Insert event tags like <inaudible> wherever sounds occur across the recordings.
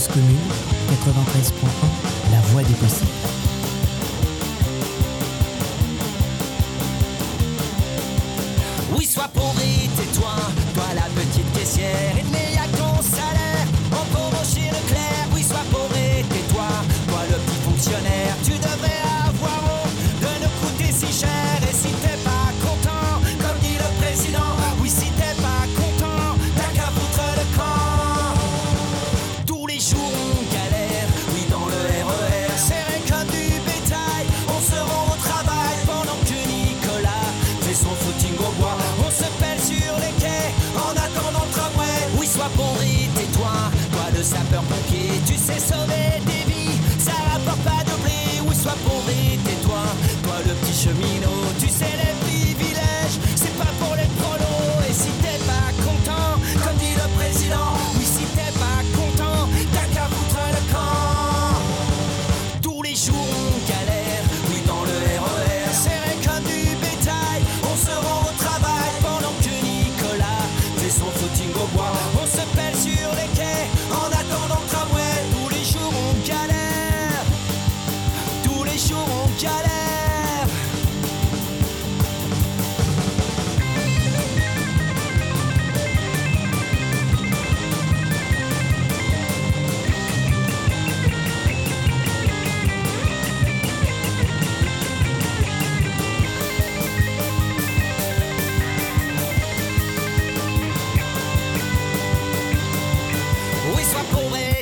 Cause commune, 93.1, la voix des possibles.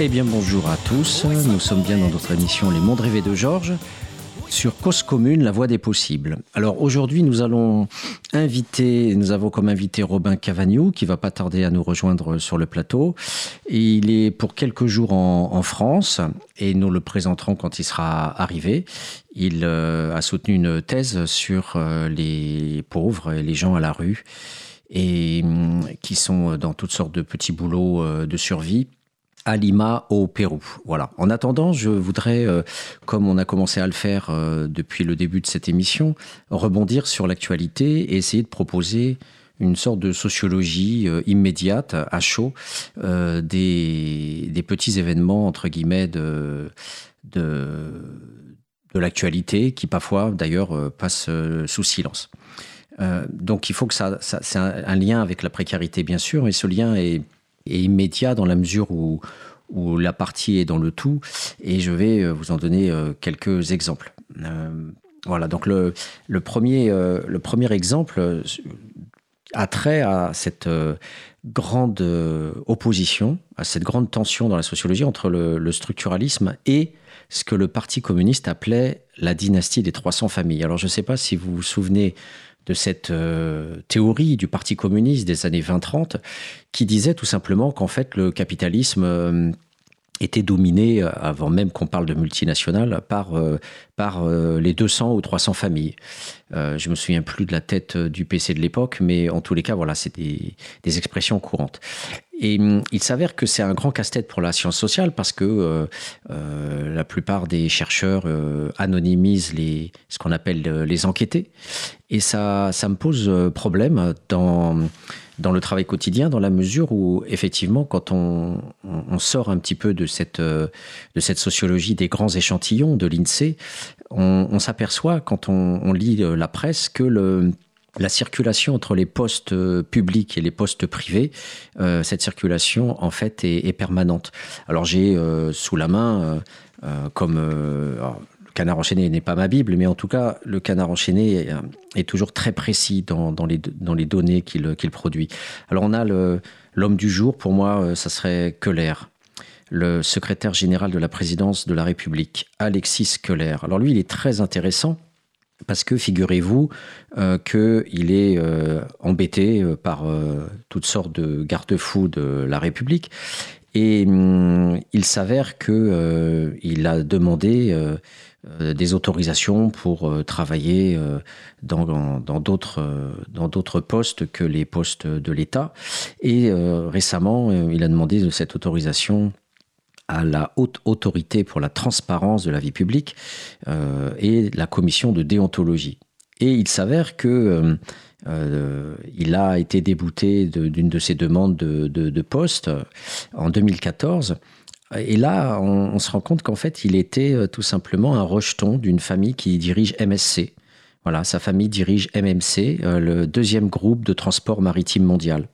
Eh bien bonjour à tous, nous sommes bien dans notre émission Les Mondes rêvés de Georges sur Cause Commune, la voie des possibles. Alors aujourd'hui nous allons inviter, nous avons comme invité Robin Cavagnou qui va pas tarder à nous rejoindre sur le plateau. Il est pour quelques jours en, en France et nous le présenterons quand il sera arrivé. Il euh, a soutenu une thèse sur euh, les pauvres et les gens à la rue et hum, qui sont dans toutes sortes de petits boulots euh, de survie à Lima, au Pérou. Voilà. En attendant, je voudrais, euh, comme on a commencé à le faire euh, depuis le début de cette émission, rebondir sur l'actualité et essayer de proposer une sorte de sociologie euh, immédiate, à chaud, des, des petits événements, entre guillemets, de, de, de l'actualité, qui parfois, d'ailleurs, passent sous silence. Donc il faut que ça, c'est un, un lien avec la précarité, bien sûr, et ce lien est est immédiat dans la mesure où, où la partie est dans le tout. Et je vais euh, vous en donner euh, quelques exemples. Euh, voilà, donc le, le, premier, le premier exemple a trait à cette grande opposition, à cette grande tension dans la sociologie entre le, le structuralisme et ce que le Parti communiste appelait la dynastie des 300 familles. Alors je ne sais pas si vous vous souvenez de cette euh, théorie du Parti communiste des années 20-30 qui disait tout simplement qu'en fait le capitalisme euh, était dominé, euh, avant même qu'on parle de multinationales, par, euh, par euh, les 200 ou 300 familles. Euh, je me souviens plus de la tête du PC de l'époque, mais en tous les cas, voilà, c'est des, des expressions courantes. Et hum, il s'avère que c'est un grand casse-tête pour la science sociale parce que la plupart des chercheurs anonymisent les, ce qu'on appelle les enquêtés. Et ça, ça me pose problème dans, dans le travail quotidien, dans la mesure où, effectivement, quand on, sort un petit peu de cette, euh, de cette sociologie des grands échantillons de l'INSEE, on, s'aperçoit, quand on, lit euh, la presse, que la circulation entre les postes euh, publics et les postes privés, cette circulation en fait est, permanente. Alors j'ai sous la main, comme canard enchaîné n'est pas ma Bible, mais en tout cas le canard enchaîné est, toujours très précis dans, les, données qu'il produit. Alors on a l'homme du jour, pour moi ça serait Keller le secrétaire général de la présidence de la République, Alexis Keller. Alors lui, il est très intéressant parce que figurez-vous euh, qu'il est euh, embêté euh, par toutes sortes de garde-fous de la République. Et hum, il s'avère qu'il a demandé des autorisations pour travailler dans d'autres postes que les postes de l'État. Et récemment, il a demandé cette autorisation à la haute autorité pour la transparence de la vie publique euh, et la commission de déontologie. Et il s'avère que euh, euh, il a été débouté d'une de, ses demandes de, de, poste en 2014. Et là, on, se rend compte qu'en fait, il était tout simplement un rejeton d'une famille qui dirige MSC. Voilà, sa famille dirige MMC, le deuxième groupe de transport maritime mondial.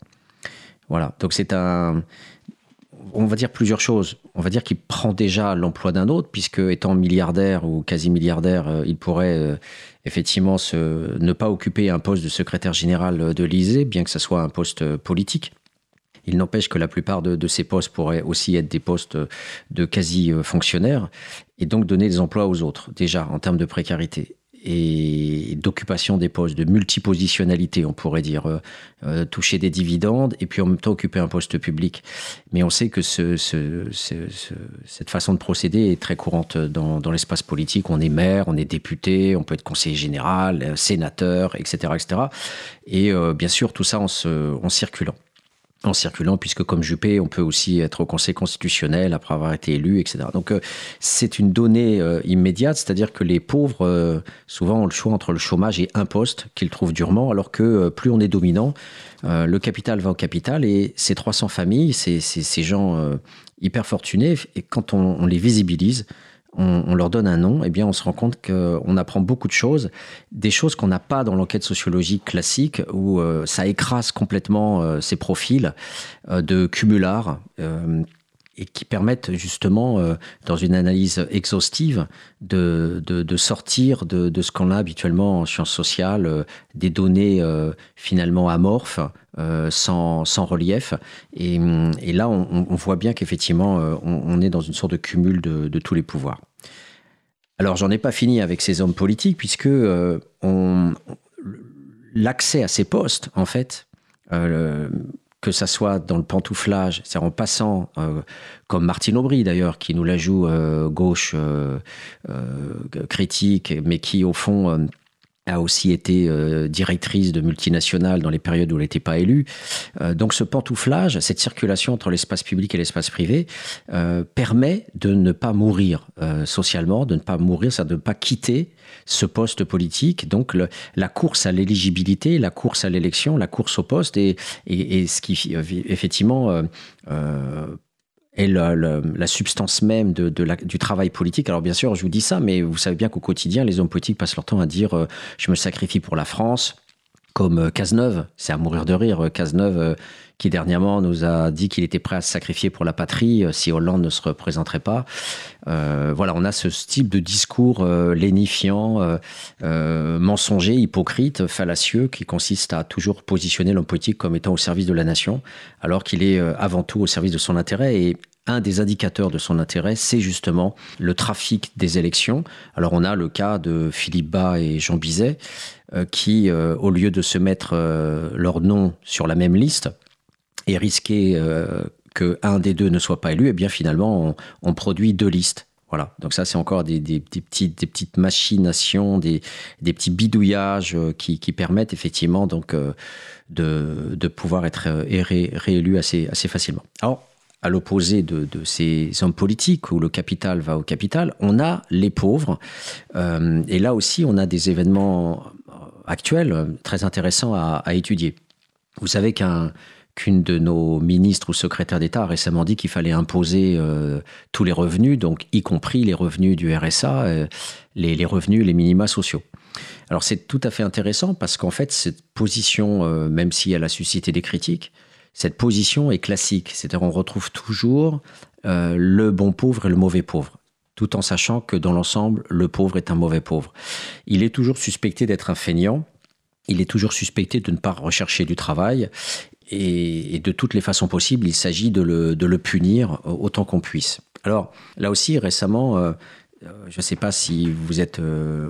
Voilà, donc c'est un, on va dire plusieurs choses. On va dire qu'il prend déjà l'emploi d'un autre, puisque étant milliardaire ou quasi milliardaire, euh, il pourrait euh, effectivement ne pas occuper un poste de secrétaire général de l'Élysée, bien que ce soit un poste politique. Il n'empêche que la plupart de, ces postes pourraient aussi être des postes de quasi-fonctionnaires et donc donner des emplois aux autres, déjà en termes de précarité et d'occupation des postes, de multipositionnalité, on pourrait dire, euh, euh, toucher des dividendes et puis en même temps occuper un poste public. Mais on sait que ce, cette façon de procéder est très courante dans, l'espace politique. On est maire, on est député, on peut être conseiller général, euh, sénateur, etc., etc. Et bien sûr, tout ça en circulant en circulant, puisque comme Juppé, on peut aussi être au Conseil constitutionnel après avoir été élu, etc. Donc euh, c'est une donnée euh, immédiate, c'est-à-dire que les pauvres, euh, souvent, ont le choix entre le chômage et un poste qu'ils trouvent durement, alors que plus on est dominant, le capital va au capital, et ces 300 familles, ces, ces, gens hyper fortunés, et quand on les visibilise, on, leur donne un nom, eh bien, on se rend compte qu'on apprend beaucoup de choses, des choses qu'on n'a pas dans l'enquête sociologique classique, où euh, ça écrase complètement euh, ces profils euh, de cumulars et qui permettent justement, dans une analyse exhaustive, de, sortir de, ce qu'on a habituellement en sciences sociales, des données finalement amorphes, sans, relief. Et, là, on, voit bien qu'effectivement, on, est dans une sorte de cumul de tous les pouvoirs. Alors j'en ai pas fini avec ces hommes politiques puisque euh, l'accès à ces postes, en fait, euh, que ça soit dans le pantouflage, c'est en passant, euh, comme Martine Aubry d'ailleurs, qui nous la joue gauche critique, mais qui au fond a aussi été euh, directrice de multinationales dans les périodes où elle n'était pas élue. Euh, donc ce pantouflage, cette circulation entre l'espace public et l'espace privé euh, permet de ne pas mourir socialement, de ne pas mourir, ça de ne pas quitter ce poste politique. Donc la course à l'éligibilité, la course à l'élection, la course au poste et, et, et ce qui effectivement est la, substance même du travail politique. Alors bien sûr, je vous dis ça, mais vous savez bien qu'au quotidien, les hommes politiques passent leur temps à dire euh, je me sacrifie pour la France, comme euh, Cazeneuve, c'est à mourir de rire, euh, Cazeneuve qui dernièrement nous a dit qu'il était prêt à se sacrifier pour la patrie si Hollande ne se représenterait pas. voilà, on a ce type de discours lénifiant, mensonger, hypocrite, fallacieux, qui consiste à toujours positionner l'homme politique comme étant au service de la nation, alors qu'il est avant tout au service de son intérêt. Et un des indicateurs de son intérêt, c'est justement le trafic des élections. Alors on a le cas de Philippe Bas et Jean Bizet, euh, qui, euh, au lieu de se mettre euh, leur nom sur la même liste et risquer qu'un des deux ne soit pas élu, et eh bien finalement on, produit deux listes. Voilà, donc ça c'est encore des, petites, des petites machinations, des, petits bidouillages qui, permettent effectivement donc de, pouvoir être réélu assez, assez facilement. Alors à l'opposé de, ces hommes politiques où le capital va au capital, on a les pauvres. Euh, et là aussi, on a des événements actuels très intéressants à, étudier. Vous savez qu'une de nos ministres ou secrétaires d'État a récemment dit qu'il fallait imposer euh, tous les revenus, donc y compris les revenus du RSA, euh, les, revenus, les minima sociaux. Alors c'est tout à fait intéressant parce qu'en fait, cette position, euh, même si elle a suscité des critiques, cette position est classique. C'est-à-dire on retrouve toujours euh, le bon pauvre et le mauvais pauvre tout en sachant que dans l'ensemble, le pauvre est un mauvais pauvre. Il est toujours suspecté d'être un feignant, il est toujours suspecté de ne pas rechercher du travail, et, de toutes les façons possibles, il s'agit de le, punir autant qu'on puisse. Alors là aussi, récemment, euh, je ne sais pas si vous êtes euh,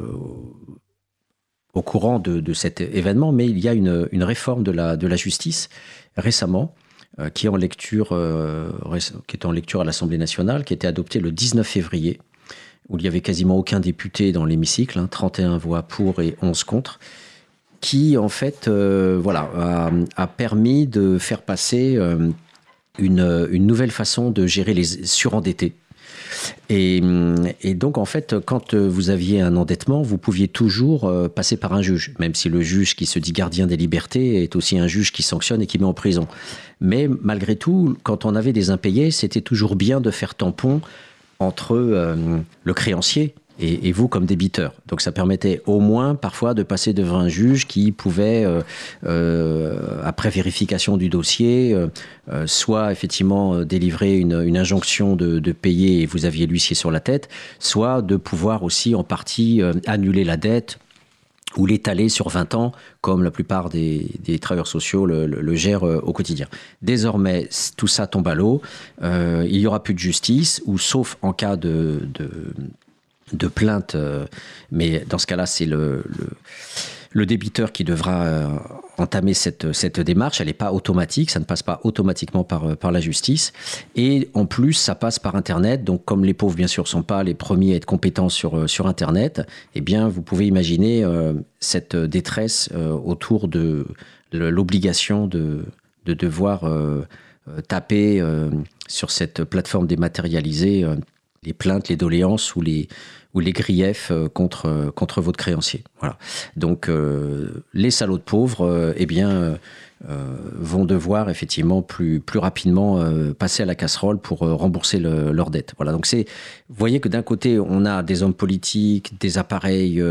au courant de, cet événement, mais il y a une, réforme de la, justice récemment euh, qui, est en lecture, euh, qui est en lecture à l'Assemblée nationale, qui a été adoptée le 19 février, où il n'y avait quasiment aucun député dans l'hémicycle, 31 hein, voix pour et 11 contre, qui en fait euh, voilà, a, permis de faire passer une, nouvelle façon de gérer les surendettés. Et, donc, en fait, quand vous aviez un endettement, vous pouviez toujours euh, passer par un juge, même si le juge qui se dit gardien des libertés est aussi un juge qui sanctionne et qui met en prison. Mais malgré tout, quand on avait des impayés, c'était toujours bien de faire tampon entre euh, le créancier et, vous comme débiteur. Donc ça permettait au moins parfois de passer devant un juge qui pouvait, euh, euh, après vérification du dossier, euh, soit effectivement délivrer une, injonction de, payer et vous aviez l'huissier sur la tête, soit de pouvoir aussi en partie annuler la dette ou l'étaler sur 20 ans, comme la plupart des, travailleurs sociaux le, gèrent au quotidien. Désormais, tout ça tombe à l'eau. il n'y aura plus de justice, ou sauf en cas de plainte, euh, mais dans ce cas-là, c'est le, le, débiteur qui devra euh, entamer cette, cette démarche. Elle n'est pas automatique, ça ne passe pas automatiquement par, euh, par la justice. Et en plus, ça passe par Internet. Donc, comme les pauvres, bien sûr, ne sont pas les premiers à être compétents sur, sur Internet, eh bien, vous pouvez imaginer cette détresse autour de l'obligation de, de devoir taper sur cette plateforme dématérialisée les plaintes, les doléances ou les, ou les griefs euh, contre, euh, contre votre créancier. Voilà. Donc euh, les salauds de pauvres, eh bien, vont devoir effectivement plus, plus rapidement passer à la casserole pour rembourser leur dette. Voilà. Donc c'est, vous voyez que d'un côté on a des hommes politiques, des appareils,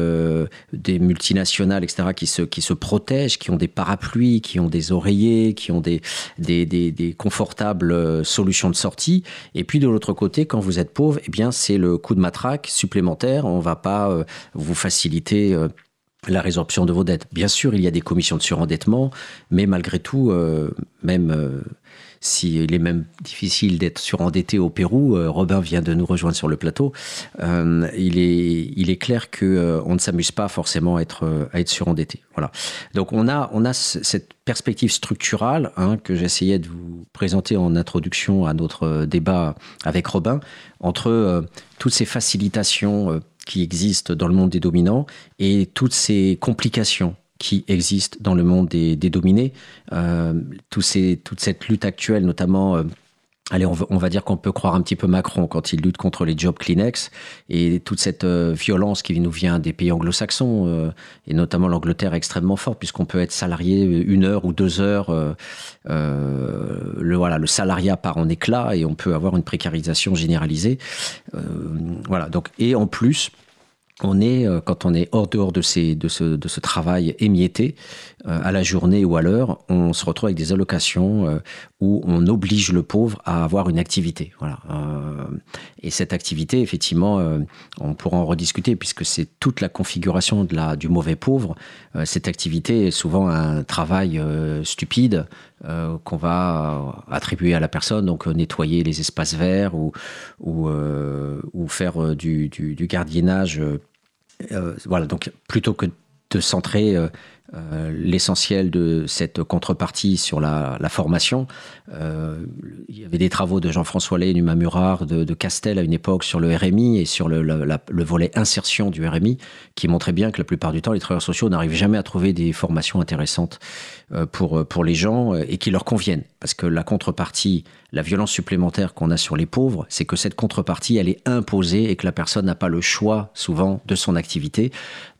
des multinationales, etc. qui se, qui se protègent, qui ont des parapluies, qui ont des oreillers, qui ont des, des, des, confortables solutions de sortie. Et puis de l'autre côté, quand vous êtes pauvre, eh bien c'est le coup de matraque supplémentaire on ne va pas euh, vous faciliter euh, la résorption de vos dettes. Bien sûr, il y a des commissions de surendettement, mais malgré tout, euh, même s'il est même difficile d'être surendetté au Pérou, Robin vient de nous rejoindre sur le plateau, il, est, il est clair qu'on on ne s'amuse pas forcément à être, surendetté. Voilà. Donc on a, on a cette perspective structurale hein, que j'essayais de vous présenter en introduction à notre débat avec Robin, entre toutes ces facilitations euh, qui existent dans le monde des dominants et toutes ces complications qui existent dans le monde des, dominés. Euh, ces, toute cette lutte actuelle, notamment euh, Allez, on, va dire qu'on peut croire un petit peu Macron quand il lutte contre les jobs Kleenex et toute cette euh, violence qui nous vient des pays anglo-saxons euh, et notamment l'Angleterre extrêmement fort puisqu'on peut être salarié une heure ou deux heures. Euh, le voilà, le salariat part en éclat et on peut avoir une précarisation généralisée. voilà. Donc et en plus on est, euh, quand on est hors dehors de, ces, de, ce, de ce travail émietté, euh, à la journée ou à l'heure, on se retrouve avec des allocations euh, où on oblige le pauvre à avoir une activité. Voilà. et cette activité, effectivement, on pourra en rediscuter puisque c'est toute la configuration de la, du mauvais pauvre. cette activité est souvent un travail stupide qu'on va attribuer à la personne, donc nettoyer les espaces verts ou, ou, faire du, du, du gardiennage euh, voilà, donc plutôt que de centrer euh, l'essentiel de cette contrepartie sur la, formation. Euh, il y avait des travaux de Jean-François Lay, Numa Murard, de, Castel à une époque sur le RMI et sur le, le, volet insertion du RMI, qui montrait bien que la plupart du temps, les travailleurs sociaux n'arrivent jamais à trouver des formations intéressantes euh, pour, pour les gens et qui leur conviennent. Parce que la contrepartie, la violence supplémentaire qu'on a sur les pauvres, c'est que cette contrepartie, elle est imposée et que la personne n'a pas le choix souvent de son activité.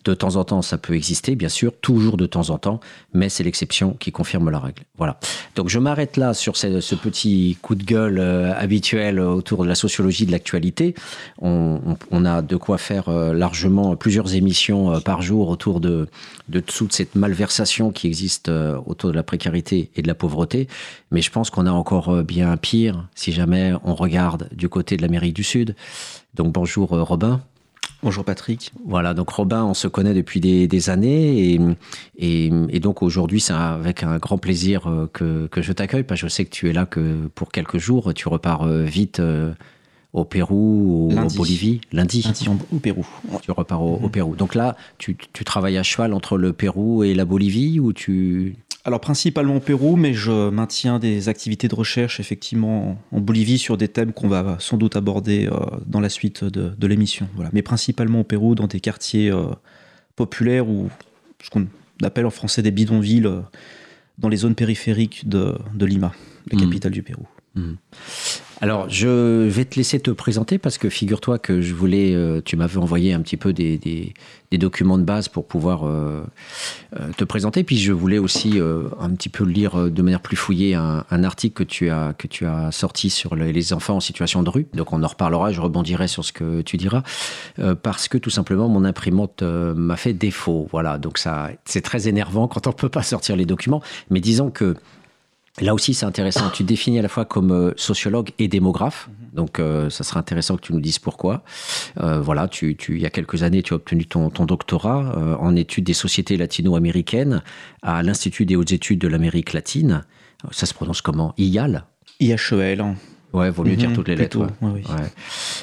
De temps en temps, ça peut exister, bien sûr, toujours de temps en temps, mais c'est l'exception qui confirme la règle. Voilà. Donc je m'arrête là sur ce, petit coup de gueule euh, habituel autour de la sociologie de l'actualité. On, a de quoi faire euh, largement plusieurs émissions euh, par jour autour de, de de cette malversation qui existe autour de la précarité et de la pauvreté. Mais je pense qu'on a encore bien pire si jamais on regarde du côté de l'Amérique du Sud. Donc bonjour Robin. Bonjour Patrick. Voilà, donc Robin, on se connaît depuis des, années et, et, donc aujourd'hui, c'est avec un grand plaisir euh, que, que je t'accueille, parce que je sais que tu es là que pour quelques jours, tu repars euh, vite euh, au Pérou, ou en Bolivie, lundi. Lundi au Pérou. Tu repars au, au, mhm. Pérou. Donc là, tu, tu travailles à cheval entre le Pérou et la Bolivie ou tu alors principalement au Pérou, mais je maintiens des activités de recherche effectivement en Bolivie sur des thèmes qu'on va sans doute aborder euh, dans la suite de, l'émission. Voilà. Mais principalement au Pérou, dans des quartiers euh, populaires ou ce qu'on appelle en français des bidonvilles, euh, dans les zones périphériques de, Lima, la mmh. capitale du Pérou. Mmh. Alors, je vais te laisser te présenter parce que figure-toi que je voulais, euh, tu m'avais envoyé un petit peu des, des, documents de base pour pouvoir euh, euh, te présenter. Puis je voulais aussi un petit peu lire de manière plus fouillée un, article que tu as que tu as sorti sur les enfants en situation de rue. Donc on en reparlera. Je rebondirai sur ce que tu diras parce que tout simplement mon imprimante m'a fait défaut. Voilà. Donc ça, c'est très énervant quand on peut pas sortir les documents. Mais disons que Là aussi, c'est intéressant. Tu te définis à la fois comme euh, sociologue et démographe. Mhm. Donc, euh, ça serait intéressant que tu nous dises pourquoi. Euh, voilà, tu, tu, il y a quelques années, tu as obtenu ton, ton doctorat en études des sociétés latino-américaines à l'Institut des hautes études de l'Amérique latine. Ça se prononce comment? IAL IHEL. Ouais, vaut mieux dire mhm, toutes les lettres.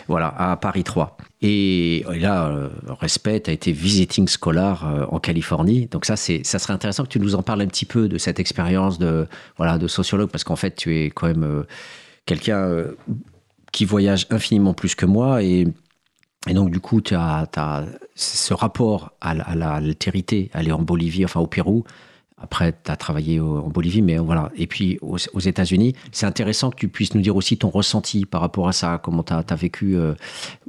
Voilà, à Paris 3. Et, là, euh, Respect a été visiting scholar euh, en Californie. Donc ça, c'est, ça serait intéressant que tu nous en parles un petit peu de cette expérience de, voilà, de sociologue, parce qu'en fait, tu es quand même euh, quelqu'un qui voyage infiniment plus que moi. Et, et donc, du coup, tu as, as, ce rapport à, à l'altérité, aller en Bolivie, enfin au Pérou, après, tu as travaillé en Bolivie, mais voilà. Et puis aux, États-Unis, c'est intéressant que tu puisses nous dire aussi ton ressenti par rapport à ça, comment tu as, vécu euh,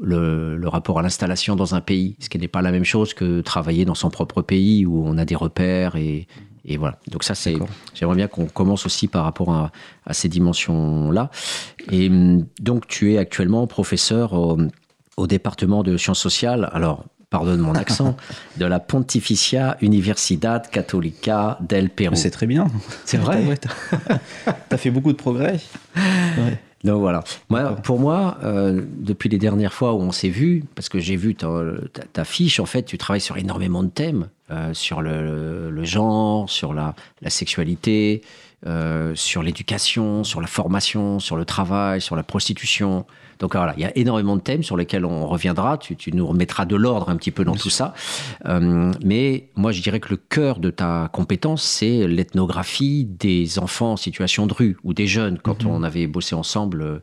le, rapport à l'installation dans un pays, ce qui n'est pas la même chose que travailler dans son propre pays où on a des repères et, voilà. Donc ça, c'est. J'aimerais bien qu'on commence aussi par rapport à, ces dimensions-là. Et hum, donc, tu es actuellement professeur au, au département de sciences sociales. Alors, pardonne mon accent, <laughs> de la Pontificia Universidad Católica del Pérou. C'est très bien. C'est vrai. Tu as fait beaucoup de progrès. Donc voilà. Moi, pour moi, euh, depuis les dernières fois où on s'est vu, parce que j'ai vu ta, fiche, en fait, tu travailles sur énormément de thèmes, euh, sur le, genre, sur la, la sexualité, euh, sur l'éducation, sur la formation, sur le travail, sur la prostitution. Donc voilà, il y a énormément de thèmes sur lesquels on reviendra. Tu, nous remettras de l'ordre un petit peu dans tout ça. Euh, mais moi, je dirais que le cœur de ta compétence, c'est l'ethnographie des enfants en situation de rue ou des jeunes. Quand mhm. on avait bossé ensemble. Euh,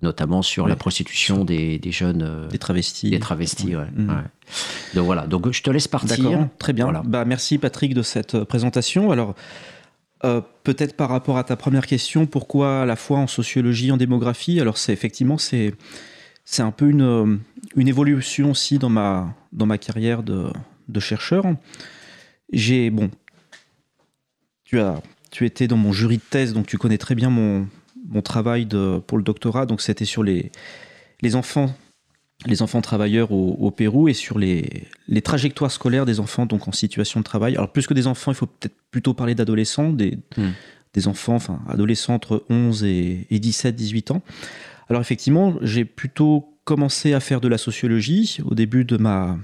notamment sur la prostitution des, jeunes. des travestis. Des travestis, ouais. Mhm. Donc voilà, donc je te laisse partir. très bien. Bah, merci Patrick de cette présentation. Alors, euh, peut-être par rapport à ta première question, pourquoi à la fois en sociologie, en démographie? Alors c'est effectivement c'est c'est un peu une, euh, une évolution aussi dans ma dans ma carrière de, chercheur. J'ai bon, tu as tu étais dans mon jury de thèse, donc tu connais très bien mon, mon travail de, pour le doctorat. Donc c'était sur les les enfants les enfants travailleurs au, Pérou et sur les, trajectoires scolaires des enfants donc en situation de travail. Alors plus que des enfants, il faut peut-être plutôt parler d'adolescents, des, hmm. des, enfants, enfin adolescents entre 11 et, 17, 18 ans. Alors effectivement, j'ai plutôt commencé à faire de la sociologie au début de ma,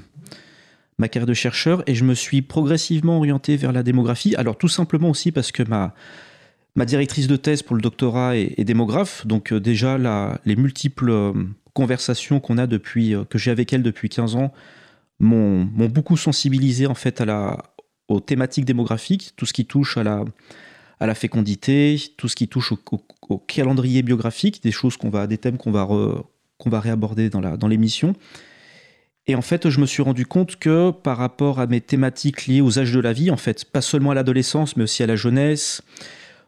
ma carrière de chercheur et je me suis progressivement orienté vers la démographie. Alors tout simplement aussi parce que ma, ma directrice de thèse pour le doctorat est, démographe, donc euh, déjà la, les multiples euh, conversations qu'on a depuis, euh, que j'ai avec elle depuis 15 ans m'ont beaucoup sensibilisé en fait à la, aux thématiques démographiques, tout ce qui touche à la, à la fécondité, tout ce qui touche au, calendrier biographique, des choses qu'on va, des thèmes qu'on va, qu'on va réaborder dans, la, dans l'émission. Et en fait, je me suis rendu compte que par rapport à mes thématiques liées aux âges de la vie, en fait, pas seulement à l'adolescence, mais aussi à la jeunesse,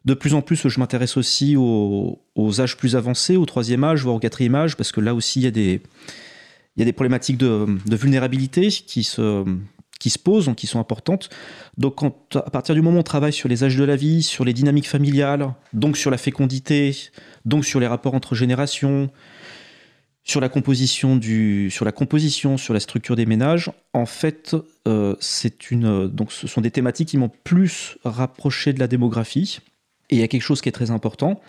de plus en plus, je m'intéresse aussi aux, âges plus avancés, au troisième âge, voire au quatrième âge, parce que là aussi, il y a des, problématiques de, vulnérabilité qui se, qui se posent, qui sont importantes. Donc, quand, à partir du moment où on travaille sur les âges de la vie, sur les dynamiques familiales, donc sur la fécondité, donc sur les rapports entre générations, sur la composition sur la composition, sur la structure des ménages, en fait, euh, c'est une, donc ce sont des thématiques qui m'ont plus rapproché de la démographie. Et il y a quelque chose qui est très important,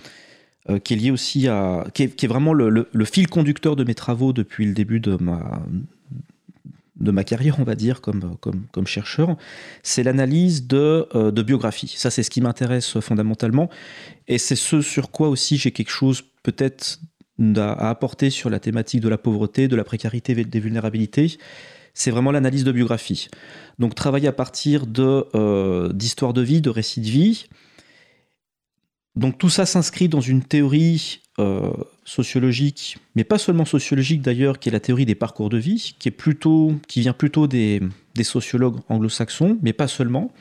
euh, qui est lié aussi à, qui est, vraiment le, fil conducteur de mes travaux depuis le début de ma, de ma carrière, on va dire, comme, comme, comme chercheur, c'est l'analyse de, euh, de biographie. Ça, c'est ce qui m'intéresse fondamentalement. Et c'est ce sur quoi aussi j'ai quelque chose peut-être à apporter sur la thématique de la pauvreté, de la précarité, des vulnérabilités. C'est vraiment l'analyse de biographie. Donc travailler à partir de euh, d'histoires de vie, de récits de vie, donc tout ça s'inscrit dans une théorie euh, sociologique, mais pas seulement sociologique d'ailleurs, qui est la théorie des parcours de vie, qui, est plutôt, qui vient plutôt des, sociologues anglo-saxons, mais pas seulement.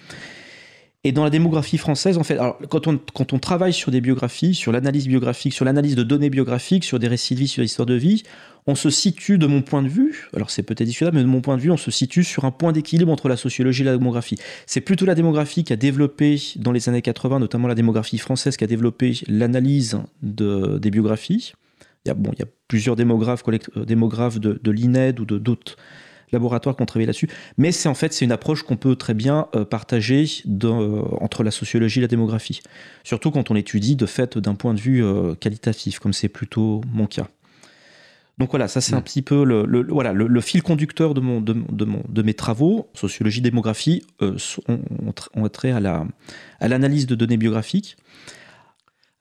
Et dans la démographie française, en fait, alors, quand, on, quand on travaille sur des biographies, sur l'analyse biographique, sur l'analyse de données biographiques, sur des récits de vie, sur l'histoire de vie, on se situe, de mon point de vue, alors c'est peut-être discutable, mais de mon point de vue, on se situe sur un point d'équilibre entre la sociologie et la démographie. C'est plutôt la démographie qui a développé, dans les années 80, notamment la démographie française, qui a développé l'analyse de, des biographies. Il y a, bon, il y a plusieurs démographes, euh, démographes de, de l'INED ou de d'autres laboratoires qui ont travaillé là-dessus. Mais c'est en fait c'est une approche qu'on peut très bien euh, partager euh, entre la sociologie et la démographie. Surtout quand on étudie de fait d'un point de vue qualitatif, comme c'est plutôt mon cas. Donc voilà, ça c'est un mm. petit peu le, voilà, le, fil conducteur de, mon, de, mon, de, mes travaux, sociologie, démographie, euh, ont, trait à l'analyse à de données biographiques.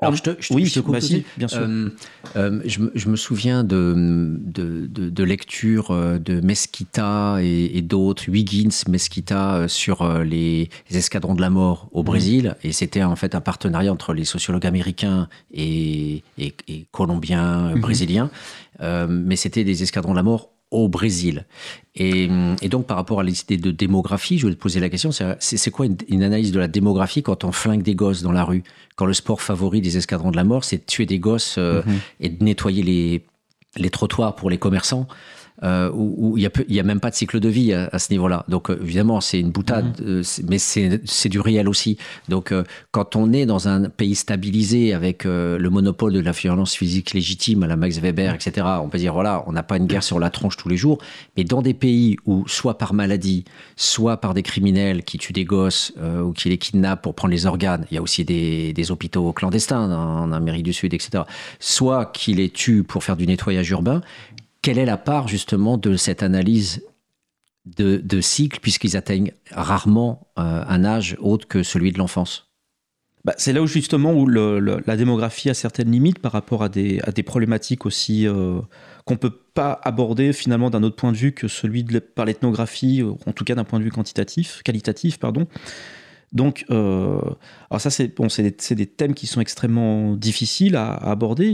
Alors, je te, je, oui, je te aussi. bien sûr. Euh, euh, je, je, me souviens de, de, de, lectures euh, de Mesquita et, d'autres, Wiggins, Mesquita, sur les, escadrons de la mort au mmh. Brésil. Et c'était en fait un partenariat entre les sociologues américains et, et, colombiens, mmh. brésiliens. mais c'était des escadrons de la mort au Brésil. Et, donc, par rapport à l'idée de démographie, je voulais te poser la question, c'est quoi une, analyse de la démographie quand on flingue des gosses dans la rue? Quand le sport favori des escadrons de la mort, c'est de tuer des gosses euh, mm-hmm. et de nettoyer les, les trottoirs pour les commerçants euh, où, il n'y a, a, même pas de cycle de vie à, ce niveau-là. Donc euh, évidemment, c'est une boutade, mhm. euh, mais c'est du réel aussi. Donc euh, quand on est dans un pays stabilisé avec le monopole de la violence physique légitime à la Max Weber, etc., on peut dire, voilà, on n'a pas une guerre sur la tronche tous les jours, mais dans des pays où, soit par maladie, soit par des criminels qui tuent des gosses ou qui les kidnappent pour prendre les organes, il y a aussi des, des hôpitaux clandestins en Amérique du Sud, etc., soit qui les tuent pour faire du nettoyage urbain, quelle est la part justement de cette analyse de, cycle, puisqu'ils atteignent rarement euh, un âge autre que celui de l'enfance? Bah, c'est là où justement où la démographie a certaines limites par rapport à des, problématiques aussi euh, qu'on ne peut pas aborder finalement d'un autre point de vue que celui de par l'ethnographie, en tout cas d'un point de vue quantitatif, qualitatif, pardon. Donc, euh, alors ça c'est bon, c'est des, thèmes qui sont extrêmement difficiles à, aborder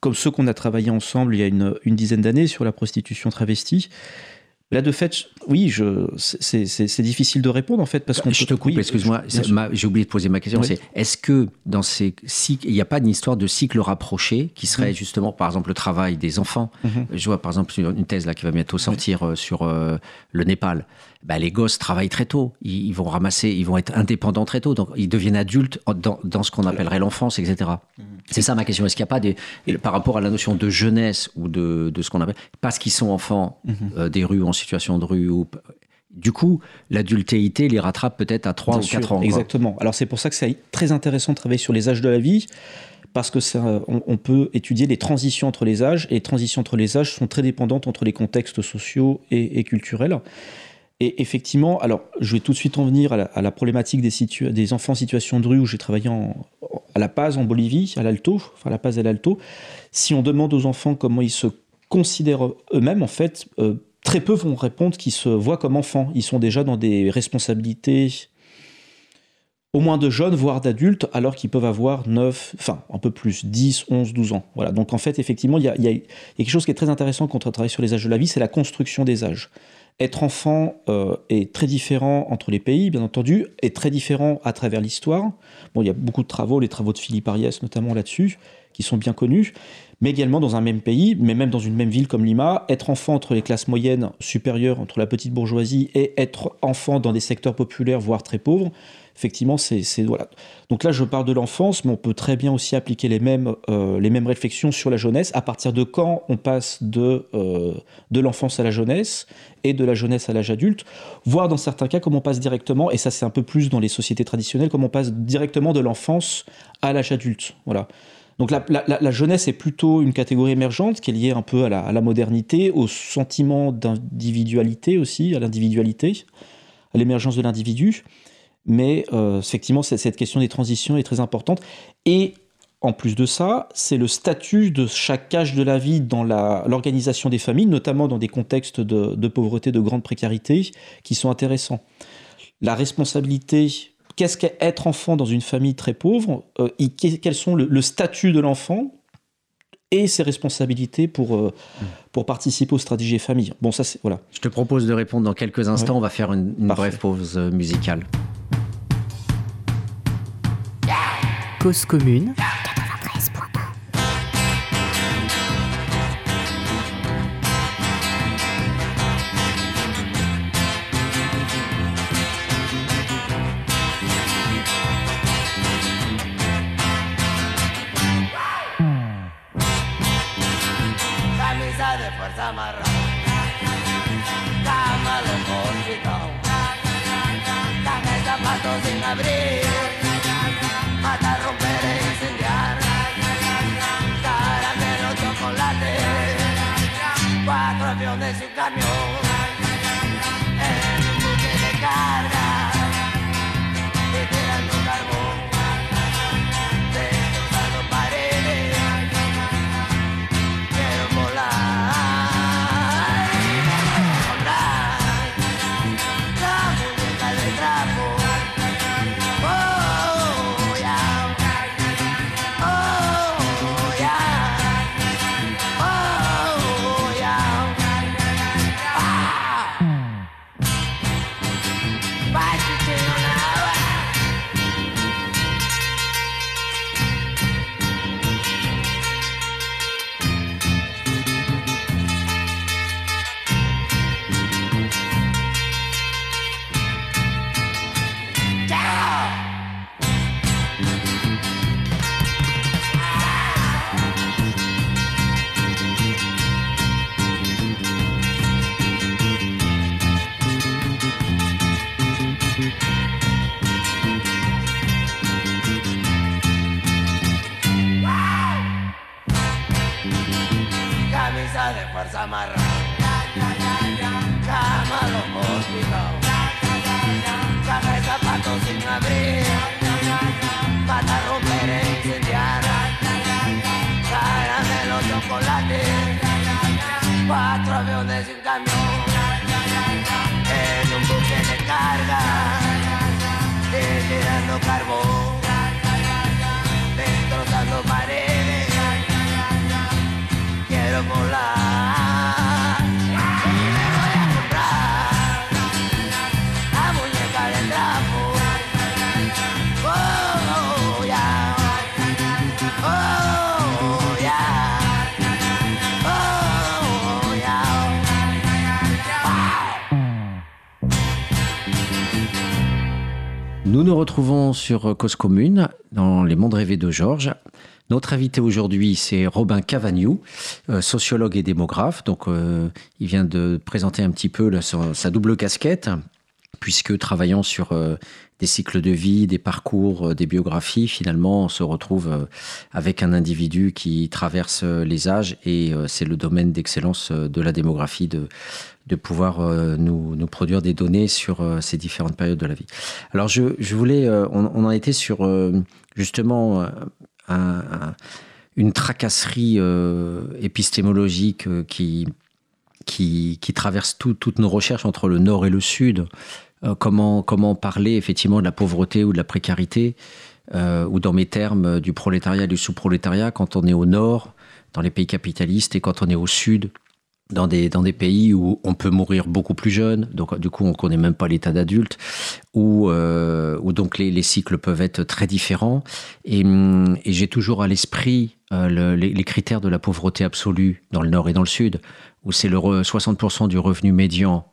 comme ceux qu'on a travaillé ensemble il y a une, dizaine d'années sur la prostitution travestie. Là, de fait, oui, c'est difficile de répondre en fait parce qu'on. Je te coupe, excuse-moi, j'ai oublié de poser ma question. C'est est-ce que dans ces cycles, il n'y a pas une histoire de cycle rapproché qui serait mm. justement, par exemple, le travail des enfants? Mm-hmm. Je vois par exemple une thèse là qui va bientôt sortir euh, sur euh, le Népal. Bah, les gosses travaillent très tôt. Ils, vont ramasser, ils vont être indépendants très tôt. Donc, ils deviennent adultes dans, dans ce qu'on appellerait l'enfance, etc. Mm. C'est ça ma question. Est-ce qu'il n'y a pas des, par rapport à la notion de jeunesse ou de, de ce qu'on appelle, parce qu'ils sont enfants mm-hmm. euh, des rues en situation de rue ou du coup, l'adultéité les rattrape peut-être à 3 ou 4 ans. Exactement. Alors c'est pour ça que c'est très intéressant de travailler sur les âges de la vie, parce que on, peut étudier les transitions entre les âges, et les transitions entre les âges sont très dépendantes entre les contextes sociaux et culturels. Et effectivement, alors je vais tout de suite en venir à la, problématique des, enfants en situation de rue où j'ai travaillé à La Paz en Bolivie, à l'Alto, enfin La Paz et l'Alto. Si on demande aux enfants comment ils se considèrent eux-mêmes, en fait, euh, très peu vont répondre qu'ils se voient comme enfants. Ils sont déjà dans des responsabilités au moins de jeunes, voire d'adultes, alors qu'ils peuvent avoir 9, enfin un peu plus, 10, 11, 12 ans. Voilà. Donc en fait, effectivement, il y a, quelque chose qui est très intéressant quand on travaille sur les âges de la vie, c'est la construction des âges. Être enfant est très différent entre les pays, bien entendu, est très différent à travers l'histoire. Bon, il y a beaucoup de travaux, les travaux de Philippe Ariès notamment là-dessus, qui sont bien connus mais également dans un même pays, mais même dans une même ville comme Lima, être enfant entre les classes moyennes supérieures, entre la petite bourgeoisie, et être enfant dans des secteurs populaires, voire très pauvres, effectivement, c'est voilà. Donc là, je parle de l'enfance, mais on peut très bien aussi appliquer les mêmes euh, les mêmes réflexions sur la jeunesse. À partir de quand on passe de euh, de l'enfance à la jeunesse et de la jeunesse à l'âge adulte, voire dans certains cas, comme on passe directement, et ça c'est un peu plus dans les sociétés traditionnelles, comme on passe directement de l'enfance à l'âge adulte. Voilà. Donc la, jeunesse est plutôt une catégorie émergente qui est liée un peu à la, modernité, au sentiment d'individualité aussi, à l'individualité, à l'émergence de l'individu. Mais euh, effectivement, cette question des transitions est très importante. Et en plus de ça, c'est le statut de chaque âge de la vie dans l'organisation des familles, notamment dans des contextes de, de pauvreté, de grande précarité, qui sont intéressants. La responsabilité qu'est-ce qu'être enfant dans une famille très pauvre, euh, quels sont le, statut de l'enfant et ses responsabilités pour, euh, pour participer aux stratégies famille. Bon, ça, c'est voilà. Je te propose de répondre dans quelques instants. On va faire une, brève pause musicale. Commune De Fuerza Marra. Cama los hospitales. Caja de zapatos sin abrir. Pata romper e incendiar. Caramelo chocolate. Cuatro aviones y Nous nous retrouvons sur Cause Commune, dans les mondes rêvés de Georges. Notre invité aujourd'hui, c'est Robin Cavagnou, euh, sociologue et démographe. Donc, euh, il vient de présenter un petit peu sa, double casquette, puisque travaillant sur euh, des cycles de vie, des parcours, des biographies, finalement, on se retrouve avec un individu qui traverse les âges et c'est le domaine d'excellence de la démographie de, de pouvoir euh, nous, produire des données sur euh, ces différentes périodes de la vie. Alors je, voulais, euh, on, en était sur justement un, une tracasserie épistémologique qui, qui, qui traverse tout, toutes nos recherches entre le nord et le sud. comment, comment parler effectivement de la pauvreté ou de la précarité, ou dans mes termes du prolétariat et du sous-prolétariat quand on est au nord, dans les pays capitalistes, et quand on est au sud, dans des, dans des pays où on peut mourir beaucoup plus jeune, donc du coup on connaît même pas l'état d'adulte, où, euh, où donc les, les, cycles peuvent être très différents. Et, et j'ai toujours à l'esprit euh, les, critères de la pauvreté absolue dans le nord et dans le sud, où c'est le 60% du revenu médian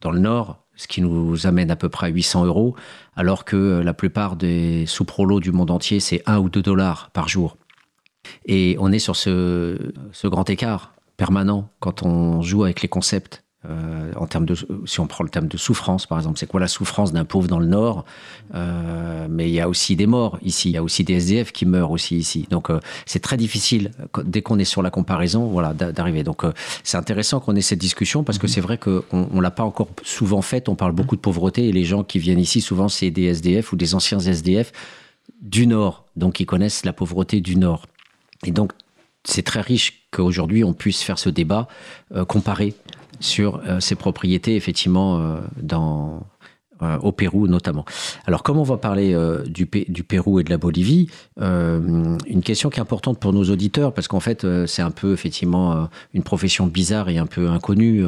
dans le nord, ce qui nous amène à peu près à 800 euros, alors que la plupart des sous-prolos du monde entier, c'est 1 ou 2 dollars par jour. Et on est sur ce, ce grand écart permanent quand on joue avec les concepts. Euh, en termes de, si on prend le terme de souffrance, par exemple, c'est quoi la souffrance d'un pauvre dans le Nord euh, Mais il y a aussi des morts ici, il y a aussi des SDF qui meurent aussi ici. Donc euh, c'est très difficile dès qu'on est sur la comparaison, voilà, d'arriver. Donc c'est intéressant qu'on ait cette discussion parce que mhm. c'est vrai qu'on on, l'a pas encore souvent faite. On parle beaucoup de pauvreté et les gens qui viennent ici souvent c'est des SDF ou des anciens SDF du Nord, donc ils connaissent la pauvreté du Nord. Et donc c'est très riche qu'aujourd'hui on puisse faire ce débat euh, comparé sur euh, ces propriétés effectivement euh, dans euh, au Pérou notamment. Alors comme on va parler euh, du, du, Pérou et de la Bolivie, euh, une question qui est importante pour nos auditeurs parce qu'en fait euh, c'est un peu effectivement une profession bizarre et un peu inconnue,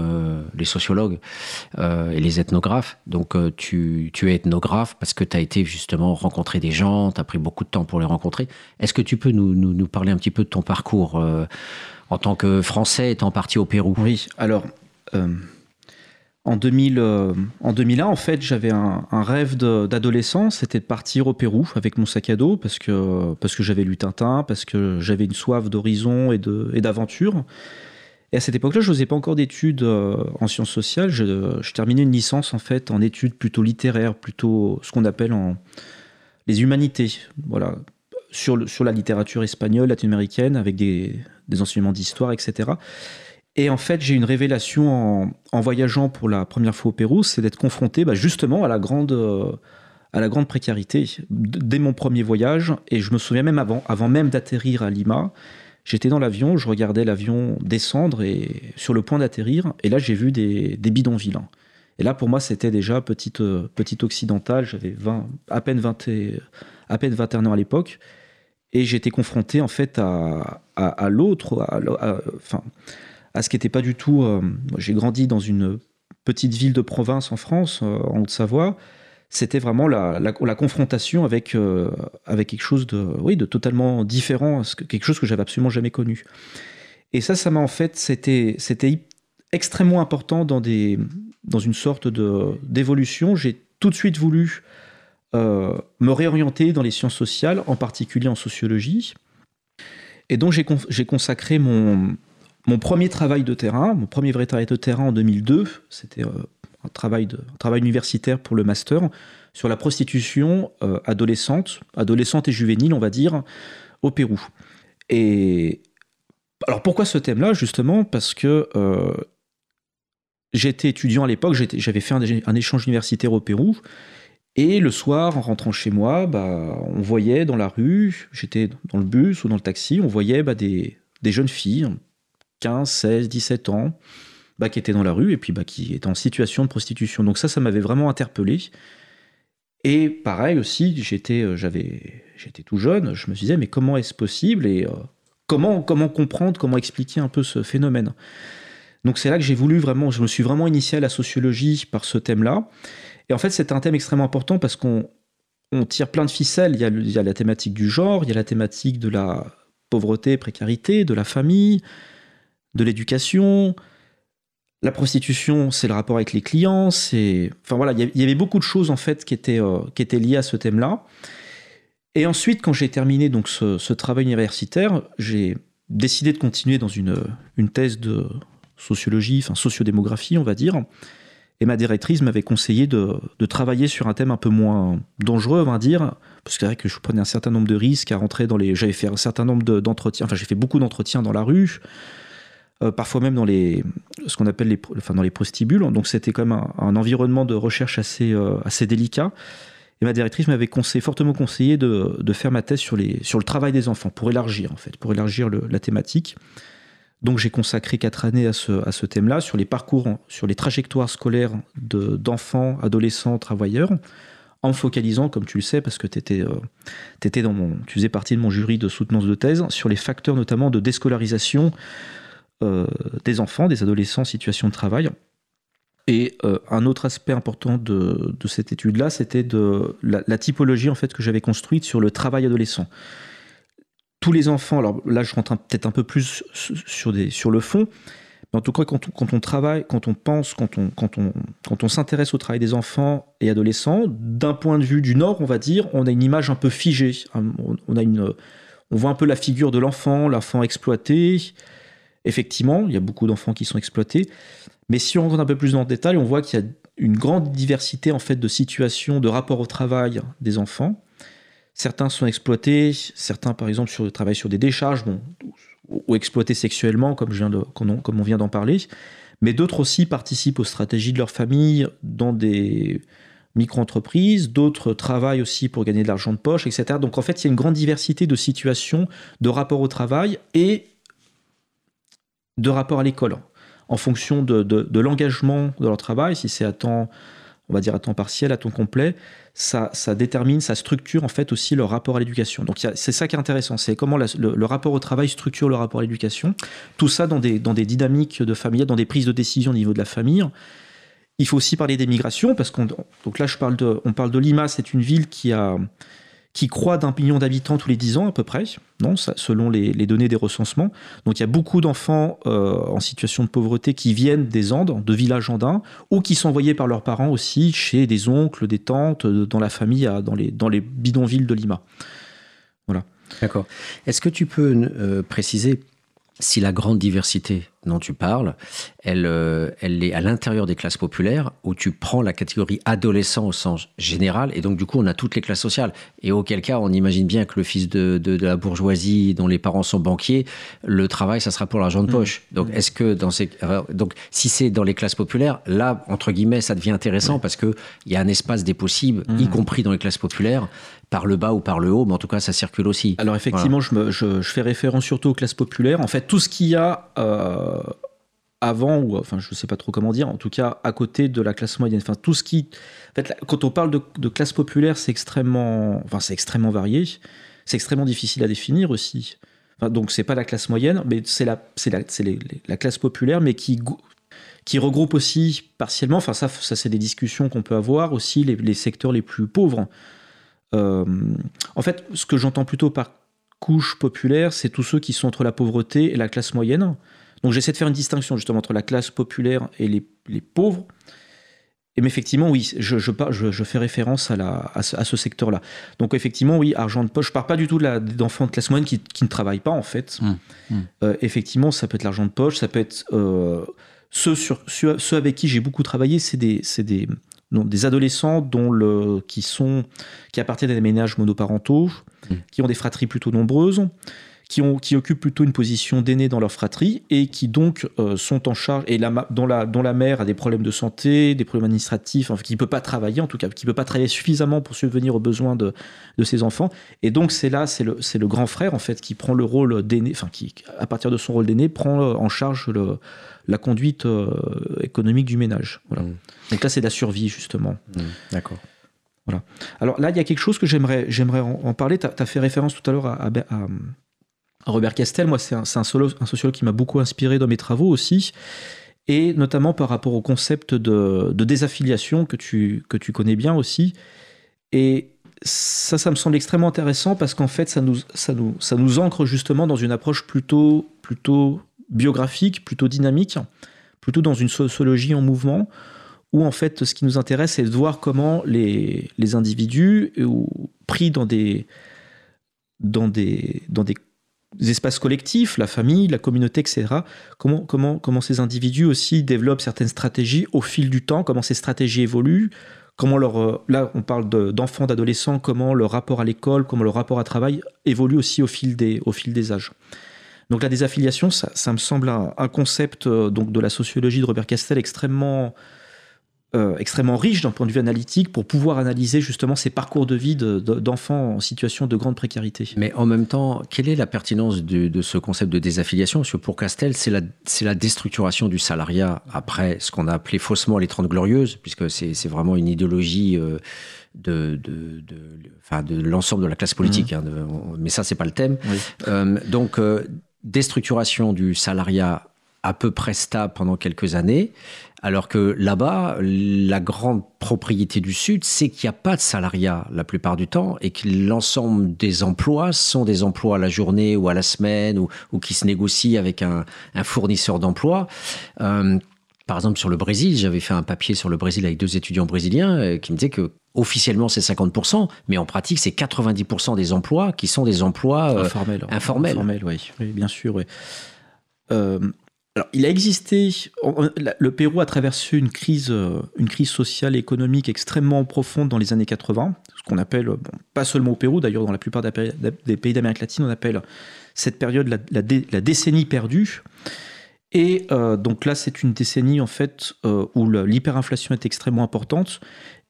les sociologues et les ethnographes. Donc tu, tu, es ethnographe parce que tu as été justement rencontrer des gens, tu as pris beaucoup de temps pour les rencontrer. Est-ce que tu peux nous, nous, nous, parler un petit peu de ton parcours en tant que Français étant parti au Pérou? Oui, alors en, 2000, euh, en 2001, fait, j'avais un, rêve d'adolescent, c'était de partir au Pérou avec mon sac à dos parce que, parce que j'avais lu Tintin, parce que j'avais une soif d'horizon et d'aventure. Et à cette époque-là, je faisais pas encore d'études euh, en sciences sociales. Je, je, terminais une licence en fait en études plutôt littéraires, plutôt ce qu'on appelle les humanités. Voilà, sur, la littérature espagnole, latino-américaine, avec des enseignements d'histoire, etc. Et en fait, j'ai une révélation en, voyageant pour la première fois au Pérou, c'est d'être confronté bah, justement à la grande, euh, à la grande précarité dès mon premier voyage. Et je me souviens même avant, avant même d'atterrir à Lima, j'étais dans l'avion, je regardais l'avion descendre et sur le point d'atterrir, et là j'ai vu des, des bidonvilles. Et là, pour moi, c'était déjà petite, euh, petite occidentale. J'avais à peine 20 et, à peine 21 ans à l'époque, et j'étais confronté en fait à, à, à l'autre, enfin à ce qui n'était pas du tout. Euh, J'ai grandi dans une petite ville de province en France, euh, en Haute-Savoie. C'était vraiment la, confrontation avec, euh, avec quelque chose de, oui, de totalement différent, quelque chose que j'avais absolument jamais connu. Et ça, ça m'a en fait, c'était extrêmement important dans, des, dans une sorte d'évolution. J'ai tout de suite voulu me réorienter dans les sciences sociales, en particulier en sociologie. Et donc j'ai con consacré mon, mon premier travail de terrain, mon premier vrai travail de terrain en 2002, c'était euh, un, travail travail universitaire pour le master sur la prostitution euh, adolescente, adolescente et juvénile, on va dire, au Pérou. Et alors pourquoi ce thème-là? Justement parce que euh, j'étais étudiant à l'époque, j'avais fait un, un, échange universitaire au Pérou. Et le soir, en rentrant chez moi, bah, on voyait dans la rue, j'étais dans le bus ou dans le taxi, on voyait bah, des jeunes filles, 15, 16, 17 ans, bah, qui étaient dans la rue et puis bah, qui étaient en situation de prostitution. Donc ça, ça m'avait vraiment interpellé. Et pareil aussi, j'étais, euh, j'avais, j'étais tout jeune, je me disais, mais comment est-ce possible et euh, comment, comprendre, comment expliquer un peu ce phénomène? Donc c'est là que j'ai voulu vraiment, je me suis vraiment initié à la sociologie par ce thème-là. Et en fait, c'est un thème extrêmement important parce qu'on on tire plein de ficelles. Il y a la thématique du genre, il y a la thématique de la pauvreté, précarité, de la famille, de l'éducation. La prostitution, c'est le rapport avec les clients. C'est, enfin voilà, il y avait beaucoup de choses en fait qui étaient euh, qui étaient liées à ce thème-là. Et ensuite, quand j'ai terminé donc ce, travail universitaire, j'ai décidé de continuer dans une une thèse de sociologie, enfin sociodémographie, on va dire. Et ma directrice m'avait conseillé de, de, travailler sur un thème un peu moins dangereux, on va dire, parce que vrai que je prenais un certain nombre de risques à rentrer dans les. J'avais fait un certain nombre d'entretiens, enfin j'ai fait beaucoup d'entretiens dans la rue, euh, parfois même dans les, ce qu'on appelle les, enfin dans les prostibules. Donc c'était quand même un, environnement de recherche assez, euh, assez délicat. Et ma directrice m'avait fortement conseillé de, de, faire ma thèse sur, les, sur le travail des enfants, pour élargir en fait, pour élargir la thématique. Donc j'ai consacré quatre années à ce, à ce thème-là, sur les parcours, sur les trajectoires scolaires d'enfants, adolescents, travailleurs, en focalisant, comme tu le sais, parce que étais, euh, dans mon, tu faisais partie de mon jury de soutenance de thèse, sur les facteurs notamment de déscolarisation des enfants, des adolescents en situation de travail. Et un autre aspect important de, cette étude-là, c'était de la, typologie en fait que j'avais construite sur le travail adolescent tous les enfants, alors là je rentre peut-être un peu plus sur, le fond, mais en tout cas quand on, travaille, quand on pense, quand on, quand on, s'intéresse au travail des enfants et adolescents, d'un point de vue du Nord, on va dire, on a une image un peu figée. On, a une, on voit un peu la figure de l'enfant, l'enfant exploité. Effectivement, il y a beaucoup d'enfants qui sont exploités. Mais si on rentre un peu plus dans le détail, on voit qu'il y a une grande diversité en fait de situations, de rapport au travail des enfants. Certains sont exploités, certains, par exemple, sur, travaillent sur des décharges, bon, ou, exploités sexuellement, comme, je viens de, comme on, vient d'en parler. Mais d'autres aussi participent aux stratégies de leur famille dans des micro-entreprises, d'autres travaillent aussi pour gagner de l'argent de poche, etc. Donc en fait, il y a une grande diversité de situations, de rapports au travail et de rapports à l'école, en fonction de, de l'engagement de leur travail, si c'est à temps on va dire à temps partiel, à temps complet, ça, ça détermine, ça structure en fait aussi leur rapport à l'éducation. Donc c'est ça qui est intéressant, c'est comment le, rapport au travail structure le rapport à l'éducation. Tout ça dans des, dans des dynamiques de famille, dans des prises de décision au niveau de la famille. Il faut aussi parler des migrations, parce qu'on donc là je parle de, on parle de Lima, c'est une ville qui a qui croît d'un million d'habitants tous les dix ans à peu près, non, selon les, données des recensements. Donc il y a beaucoup d'enfants euh, en situation de pauvreté qui viennent des Andes, de villages andins, ou qui sont envoyés par leurs parents aussi chez des oncles, des tantes, euh, dans la famille, dans les, dans les bidonvilles de Lima. Voilà. D'accord. Est-ce que tu peux euh, préciser si la grande diversité dont tu parles, elle, euh, elle est à l'intérieur des classes populaires où tu prends la catégorie adolescent au sens général et donc du coup on a toutes les classes sociales et auquel cas on imagine bien que le fils de, de, la bourgeoisie dont les parents sont banquiers, le travail ça sera pour l'argent de mmh. poche. Donc mmh. est-ce que dans ces donc si c'est dans les classes populaires, là entre guillemets ça devient intéressant parce que il y a un espace des possibles, y mmh. compris dans les classes populaires, par le bas ou par le haut, mais en tout cas ça circule aussi. Alors effectivement, je, je, je, fais référence surtout aux classes populaires. En fait, tout ce qu'il y a euh, avant, ou enfin je ne sais pas trop comment dire, en tout cas à côté de la classe moyenne. Enfin, tout ce qui. En fait, quand on parle de, classe populaire, c'est extrêmement, enfin, c'est extrêmement varié. C'est extrêmement difficile à définir aussi. Enfin, donc, c'est pas la classe moyenne, mais c'est la, c'est la, c'est la classe populaire, mais qui, qui regroupe aussi partiellement, enfin, ça, ça c'est des discussions qu'on peut avoir aussi, les, secteurs les plus pauvres. Euh, en fait, ce que j'entends plutôt par couche populaire, c'est tous ceux qui sont entre la pauvreté et la classe moyenne. Donc j'essaie de faire une distinction justement entre la classe populaire et les, pauvres. Et mais effectivement, oui, je, je, fais référence à, la, à ce, secteur-là. Donc effectivement, oui, argent de poche. Je parle pas du tout d'enfants de, classe moyenne qui, ne travaillent pas en fait. Mmh, mmh. Euh, effectivement, ça peut être l'argent de poche, ça peut être euh, ceux, sur, ceux, avec qui j'ai beaucoup travaillé, c'est des, des, des adolescents dont le, qui, sont, qui appartiennent à des ménages monoparentaux, mmh. qui ont des fratries plutôt nombreuses qui, ont, qui occupent plutôt une position d'aîné dans leur fratrie et qui donc euh, sont en charge, et la, dont, la, dont la mère a des problèmes de santé, des problèmes administratifs, enfin, qui ne peut pas travailler en tout cas, qui ne peut pas travailler suffisamment pour subvenir aux besoins de, de ses enfants. Et donc c'est là, c'est le, le grand frère en fait qui prend le rôle d'aîné, enfin qui, à partir de son rôle d'aîné, prend euh, en charge le, la conduite euh, économique du ménage. Voilà. Mmh. Donc là c'est la survie justement. Mmh. D'accord. Voilà. Alors là, il y a quelque chose que j'aimerais, j'aimerais en, parler. Tu as, fait référence tout à l'heure à, à, Robert Castel, moi, c'est un, sociologue qui m'a beaucoup inspiré dans mes travaux aussi, et notamment par rapport au concept de, désaffiliation que tu, que tu connais bien aussi. Et ça, ça me semble extrêmement intéressant parce qu'en fait, ça nous, ça, nous, ça nous ancre justement dans une approche plutôt, plutôt biographique, plutôt dynamique, plutôt dans une sociologie en mouvement, où en fait, ce qui nous intéresse, c'est de voir comment les, les individus, pris dans des, dans des, dans des espaces collectifs, la famille, la communauté, etc. Comment, comment, comment ces individus aussi développent certaines stratégies au fil du temps, comment ces stratégies évoluent, comment leur, euh, là on parle d'enfants, d'adolescents, comment leur rapport à l'école, comment leur rapport à travail évolue aussi au fil des, au fil des âges. Donc la désaffiliation, ça, ça me semble un, un, concept euh, donc de la sociologie de Robert Castel extrêmement euh, extrêmement riche d'un point de vue analytique pour pouvoir analyser justement ces parcours de vie d'enfants en situation de grande précarité. Mais en même temps, quelle est la pertinence de, ce concept de désaffiliation? Parce que pour Castel, c'est la, la, déstructuration du salariat après ce qu'on a appelé faussement les Trente Glorieuses, puisque c'est vraiment une idéologie. Euh, de, de, de, de l'ensemble de la classe politique. Mmh. Hein, mais ça, c'est pas le thème. Euh, donc, déstructuration du salariat à peu près stable pendant quelques années. Alors que là-bas, la grande propriété du Sud, c'est qu'il n'y a pas de salariat la plupart du temps et que l'ensemble des emplois sont des emplois à la journée ou à la semaine ou, qui se négocient avec un, fournisseur d'emploi. Euh, par exemple, sur le Brésil, j'avais fait un papier sur le Brésil avec deux étudiants brésiliens euh, qui me disaient que officiellement c'est 50%, mais en pratique c'est 90% des emplois qui sont des emplois euh, informels. Informels, oui. bien sûr. Oui. Il a existé. Le Pérou a traversé une crise, euh, une crise sociale et économique extrêmement profonde dans les années 80, ce qu'on appelle, bon, pas seulement au Pérou, d'ailleurs, dans la plupart des pays d'Amérique latine, on appelle cette période la, décennie perdue. Et euh, donc là, c'est une décennie en fait euh, où l'hyperinflation est extrêmement importante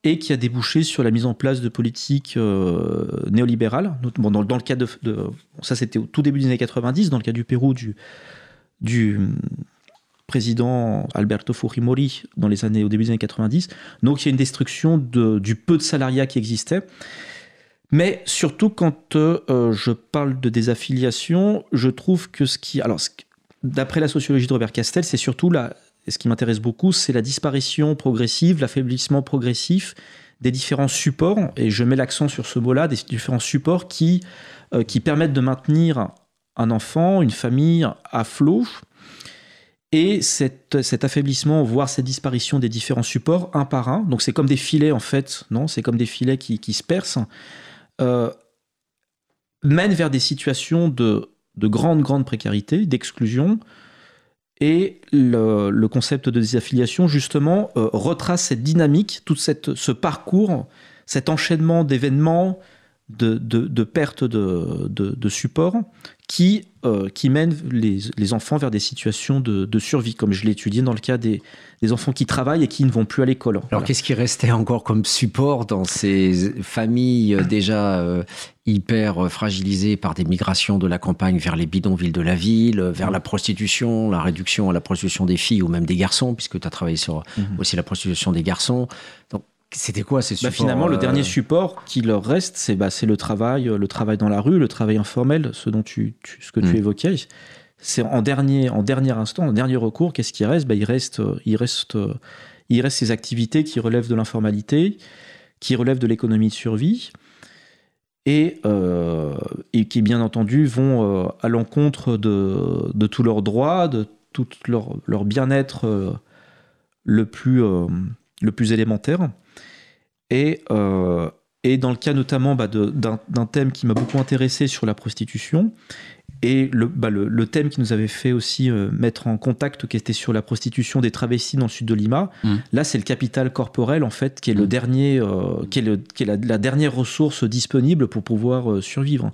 et qui a débouché sur la mise en place de politiques néolibérales. Bon, dans, le cas de ça, c'était au tout début des années 90, dans le cas du Pérou, du du président Alberto Fujimori dans les années, au début des années 90. Donc il y a une destruction du peu de salariat qui existait. Mais surtout quand euh, je parle de désaffiliation, je trouve que ce qui... Alors, d'après la sociologie de Robert Castel, c'est surtout là, et ce qui m'intéresse beaucoup, c'est la disparition progressive, l'affaiblissement progressif des différents supports, et je mets l'accent sur ce mot-là, des différents supports qui, euh, qui permettent de maintenir un enfant, une famille à flot. Et cet, affaiblissement, voire cette disparition des différents supports, un par un, donc c'est comme des filets en fait, non? C'est comme des filets qui, se percent, euh, mène vers des situations de, grande, grande précarité, d'exclusion. Et le, concept de désaffiliation, justement, euh, retrace cette dynamique, tout ce parcours, cet enchaînement d'événements, de, de, de perte de, de, support qui, euh, qui mènent les, les, enfants vers des situations de, survie, comme je l'ai étudié dans le cas des, des, enfants qui travaillent et qui ne vont plus à l'école. Alors qu'est-ce qui restait encore comme support dans ces familles euh, déjà euh, hyper fragilisées par des migrations de la campagne vers les bidonvilles de la ville, vers la prostitution, la réduction à la prostitution des filles ou même des garçons, puisque tu as travaillé sur mhm. aussi la prostitution des garçons. Donc c'était quoi ces bah, supports Finalement, le dernier euh, support qui leur reste, c'est bah, le travail, euh, le travail dans la rue, le travail informel, ce dont tu, ce que tu hmm. évoquais. C'est en dernier, en dernier instant, en dernier recours, qu'est-ce qui reste? Bah, il reste, euh, il reste, il reste ces activités qui relèvent de l'informalité, qui relèvent de l'économie de survie. Et, et, qui bien entendu vont à l'encontre de, de tous leurs droits, de tout leur, leur bien-être le, plus, le plus élémentaire. Et, euh, et dans le cas notamment bah, d'un thème qui m'a beaucoup intéressé sur la prostitution, et le, bah, le, thème qui nous avait fait aussi euh, mettre en contact, qui était sur la prostitution des travestis dans le sud de Lima, mmh. là c'est le capital corporel en fait, qui est, le mmh. dernier, euh, qui est, le, qui est la, dernière ressource disponible pour pouvoir survivre.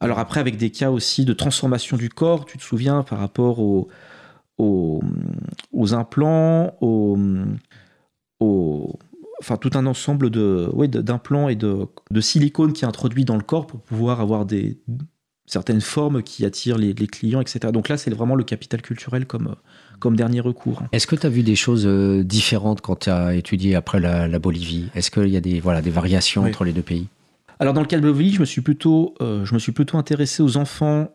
Alors après, avec des cas aussi de transformation du corps, tu te souviens par rapport aux, aux, aux implants, aux, aux enfin tout un ensemble de, d'implants et de, de, silicone qui est introduit dans le corps pour pouvoir avoir des, certaines formes qui attirent les, clients, etc. Donc là, c'est vraiment le capital culturel comme, comme dernier recours. Est-ce que tu as vu des choses euh, différentes quand tu as étudié après la, Bolivie? Est-ce qu'il y a des, voilà, des variations entre les deux pays? Alors dans le cas de Bolivie, je me suis plutôt, euh, je me suis plutôt intéressé aux enfants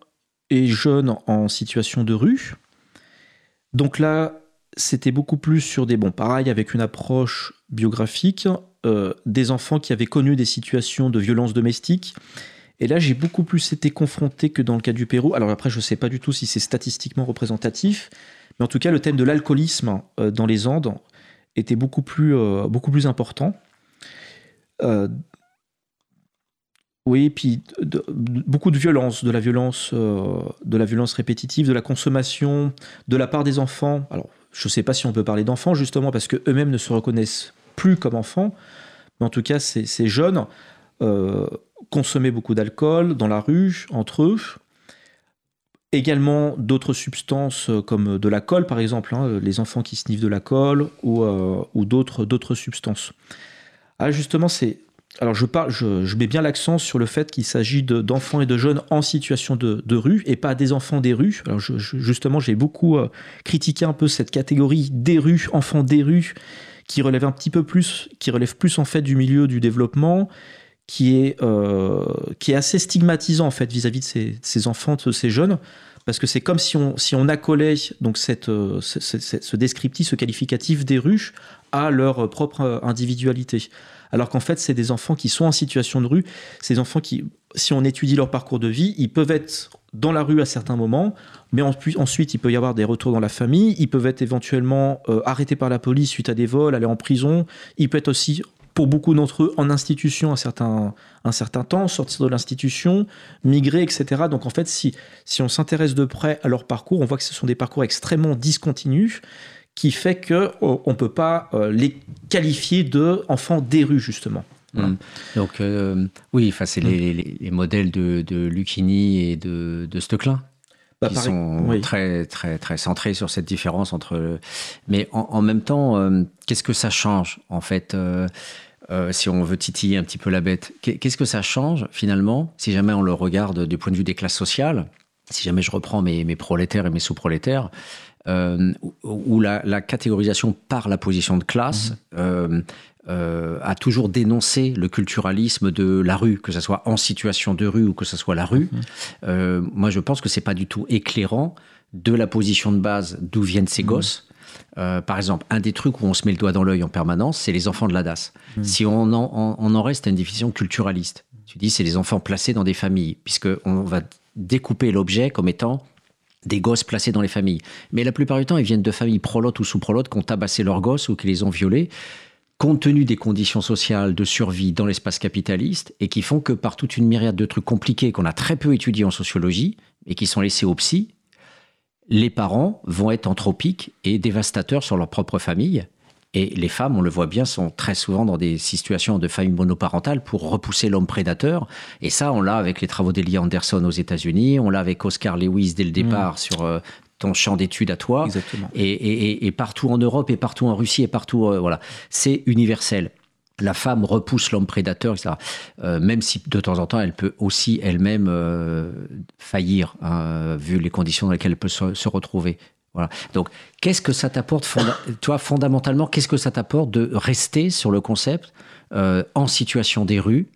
et jeunes en situation de rue. Donc là, c'était beaucoup plus sur des bons, pareil, avec une approche biographique, euh, des enfants qui avaient connu des situations de violence domestique. Et là, j'ai beaucoup plus été confronté que dans le cas du Pérou. Alors après, je ne sais pas du tout si c'est statistiquement représentatif, mais en tout cas, le thème de l'alcoolisme euh, dans les Andes était beaucoup plus, euh, beaucoup plus important. oui, puis beaucoup de violence, de la violence, de la violence répétitive, de la consommation de la part des enfants. Alors, je ne sais pas si on peut parler d'enfants, justement, parce qu'eux-mêmes ne se reconnaissent plus comme enfants. Mais en tout cas, ces, jeunes euh, consommaient beaucoup d'alcool dans la rue, entre eux. Également d'autres substances euh, comme de la colle, par exemple, hein, les enfants qui sniffent de la colle ou, euh, d'autres substances. Ah, justement, c'est alors je, mets bien l'accent sur le fait qu'il s'agit d'enfants et de jeunes en situation de, rue et pas des enfants des rues. Justement, j'ai beaucoup critiqué un peu cette catégorie des rues, enfants des rues, qui relève un petit peu plus, qui relève plus en fait du milieu du développement, qui est, euh, qui est assez stigmatisant en fait vis-à-vis de ces, enfants, de ces jeunes, parce que c'est comme si on, si on accolait donc cette, euh, ce, ce, ce, descriptif, ce qualificatif des ruches à leur propre individualité. Alors qu'en fait, c'est des enfants qui sont en situation de rue, ces enfants qui, si on étudie leur parcours de vie, ils peuvent être dans la rue à certains moments, mais ensuite il peut y avoir des retours dans la famille, ils peuvent être éventuellement euh, arrêtés par la police suite à des vols, aller en prison, ils peuvent être aussi pour beaucoup d'entre eux en institution un certain, un certain temps, sortir de l'institution, migrer, etc. Donc en fait, si, si on s'intéresse de près à leur parcours, on voit que ce sont des parcours extrêmement discontinus qui fait qu'on oh, ne peut pas euh, les qualifier d'enfants des rues, justement. Voilà. Mmh. Donc, euh, oui, c'est mmh. les, les, les, modèles de, de Lucchini et de, de Steclin bah, qui pareil, sont oui. très, très, très centrés sur cette différence entre. Mais en, en même temps, euh, qu'est-ce que ça change, en fait euh, euh, si on veut titiller un petit peu la bête, qu'est-ce que ça change finalement si jamais on le regarde du point de vue des classes sociales Si jamais je reprends mes, mes prolétaires et mes sous-prolétaires, euh, où la, la, catégorisation par la position de classe mmh. euh, euh, a toujours dénoncé le culturalisme de la rue, que ce soit en situation de rue ou que ce soit la rue. Mmh. moi, je pense que c'est pas du tout éclairant de la position de base d'où viennent ces mmh. gosses. Euh, par exemple, un des trucs où on se met le doigt dans l'œil en permanence, c'est les enfants de la DAS. Mmh. Si on en, on, on en, reste à une définition culturaliste, tu dis c'est les enfants placés dans des familles, puisqu'on va découper l'objet comme étant des gosses placés dans les familles. Mais la plupart du temps, ils viennent de familles prolotes ou sous-prolotes qui ont tabassé leurs gosses ou qui les ont violés, compte tenu des conditions sociales de survie dans l'espace capitaliste, et qui font que par toute une myriade de trucs compliqués qu'on a très peu étudiés en sociologie, et qui sont laissés aux psy, les parents vont être anthropiques et dévastateurs sur leur propre famille. Et les femmes, on le voit bien, sont très souvent dans des situations de famille monoparentale pour repousser l'homme prédateur. Et ça, on l'a avec les travaux d'Elia Anderson aux États-Unis, on l'a avec Oscar Lewis dès le départ mmh. sur euh, ton champ d'études à toi. Et, et, et, partout en Europe, et partout en Russie, et partout, euh, voilà. C'est universel la femme repousse l'homme prédateur, etc. Euh, même si de temps en temps, elle peut aussi elle-même euh, faillir, hein, vu les conditions dans lesquelles elle peut se, se retrouver. Voilà. Donc, qu'est-ce que ça t'apporte, fonda toi, fondamentalement, qu'est-ce que ça t'apporte de rester sur le concept en situation des rues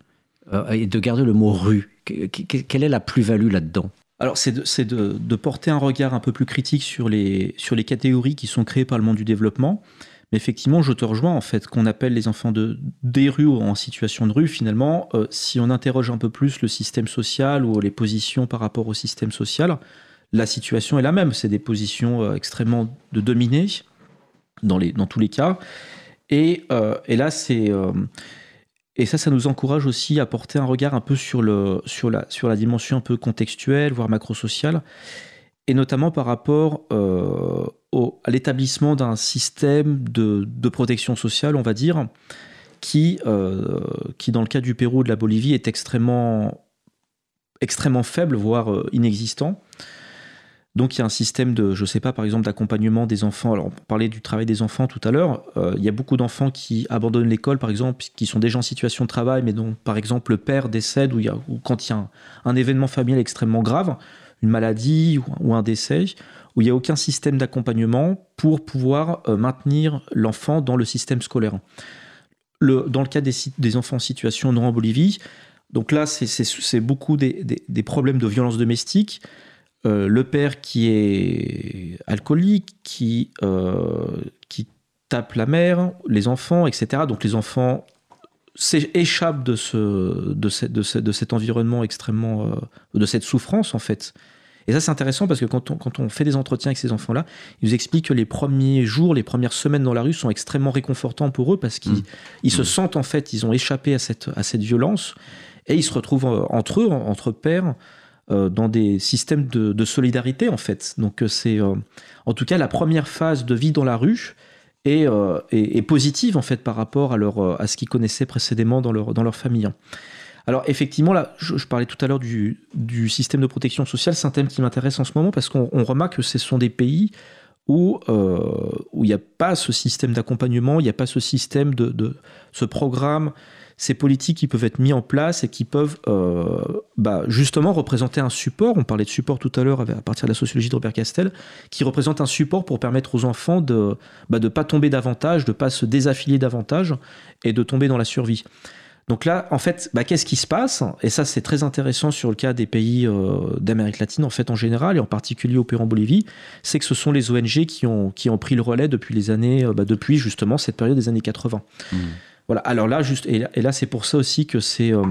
et de garder le mot rue? Quelle est la plus-value là-dedans? Alors, c'est de, porter un regard un peu plus critique sur les, sur les catégories qui sont créées par le monde du développement. Mais effectivement, je te rejoins en fait qu'on appelle les enfants de des rues ou en situation de rue. Finalement, euh, si on interroge un peu plus le système social ou les positions par rapport au système social, la situation est la même. C'est des positions euh, extrêmement de dominés dans dans tous les cas. Et, euh, et là, c'est et ça, ça nous encourage aussi à porter un regard un peu sur le sur la sur la dimension un peu contextuelle, voire macro-sociale et notamment par rapport euh, à l'établissement d'un système de, de, protection sociale, on va dire, qui, euh, qui, dans le cas du Pérou ou de la Bolivie, est extrêmement, extrêmement faible, voire euh, inexistant. Donc il y a un système de, je sais pas, par exemple, d'accompagnement des enfants. Alors on parlait du travail des enfants tout à l'heure. Euh, il y a beaucoup d'enfants qui abandonnent l'école, par exemple, qui sont déjà en situation de travail, mais dont, par exemple, le père décède ou, quand il y a un, événement familial extrêmement grave une maladie ou un décès, où il n'y a aucun système d'accompagnement pour pouvoir euh, maintenir l'enfant dans le système scolaire. Dans le cas des, enfants en situation non en Bolivie, donc là, c'est beaucoup des, des, problèmes de violence domestique. Euh, le père qui est alcoolique, qui, euh, qui tape la mère, les enfants, etc. Donc les enfants échappent de, ce, de, de, de cet environnement extrêmement... Euh, de cette souffrance, en fait. Et ça, c'est intéressant parce que quand on, quand on fait des entretiens avec ces enfants-là, ils nous expliquent que les premiers jours, les premières semaines dans la rue sont extrêmement réconfortants pour eux parce qu'ils mmh. ils se mmh. sentent, en fait, ils ont échappé à cette, à cette violence et ils se retrouvent entre eux, entre pères, dans des systèmes de, solidarité, en fait. Donc, euh, c'est euh, en tout cas la première phase de vie dans la rue. Est, euh, est, positive en fait par rapport à, leur, à ce qu'ils connaissaient précédemment dans leur, dans leur famille. Alors effectivement, là, je, parlais tout à l'heure du, du, système de protection sociale, c'est un thème qui m'intéresse en ce moment parce qu'on remarque que ce sont des pays où euh, où il n'y a pas ce système d'accompagnement, il n'y a pas ce système de, de, ce programme, ces politiques qui peuvent être mis en place et qui peuvent euh, bah, justement représenter un support. On parlait de support tout à l'heure à partir de la sociologie de Robert Castel, qui représente un support pour permettre aux enfants de bah, de pas tomber davantage, de pas se désaffilier davantage et de tomber dans la survie. Donc là, en fait, bah, qu'est-ce qui se passe? Et ça, c'est très intéressant sur le cas des pays euh, d'Amérique latine, en fait, en général, et en particulier au Pérou en Bolivie, c'est que ce sont les ONG qui ont, pris le relais depuis les années, euh, bah, depuis justement cette période des années 80. Mmh. Voilà. Alors là, juste, et là, c'est pour ça aussi que c'est euh,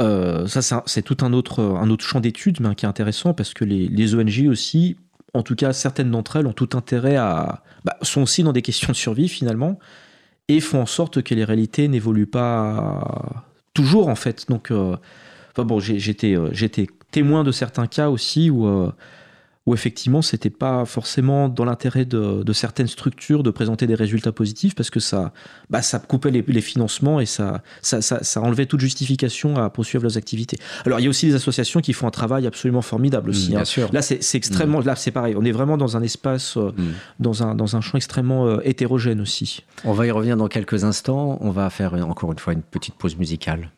euh, ça, c'est tout un autre, un autre champ d'études, mais qui est intéressant parce que les, ONG aussi, en tout cas certaines d'entre elles, ont tout intérêt à, bah, sont aussi dans des questions de survie finalement, et font en sorte que les réalités n'évoluent pas toujours en fait. Donc, euh, bon, j'étais, euh, j'étais témoin de certains cas aussi où, où effectivement c'était pas forcément dans l'intérêt de, de certaines structures de présenter des résultats positifs parce que ça, bah, ça coupait les, les financements et ça, ça, ça, ça enlevait toute justification à poursuivre leurs activités. Alors il y a aussi des associations qui font un travail absolument formidable aussi. Mmh, Bien hein. sûr. Là, c'est extrêmement. Là, c'est pareil. On est vraiment dans un espace, euh, Mm. dans, un, dans un champ extrêmement euh, hétérogène aussi. On va y revenir dans quelques instants. On va faire encore une fois une petite pause musicale.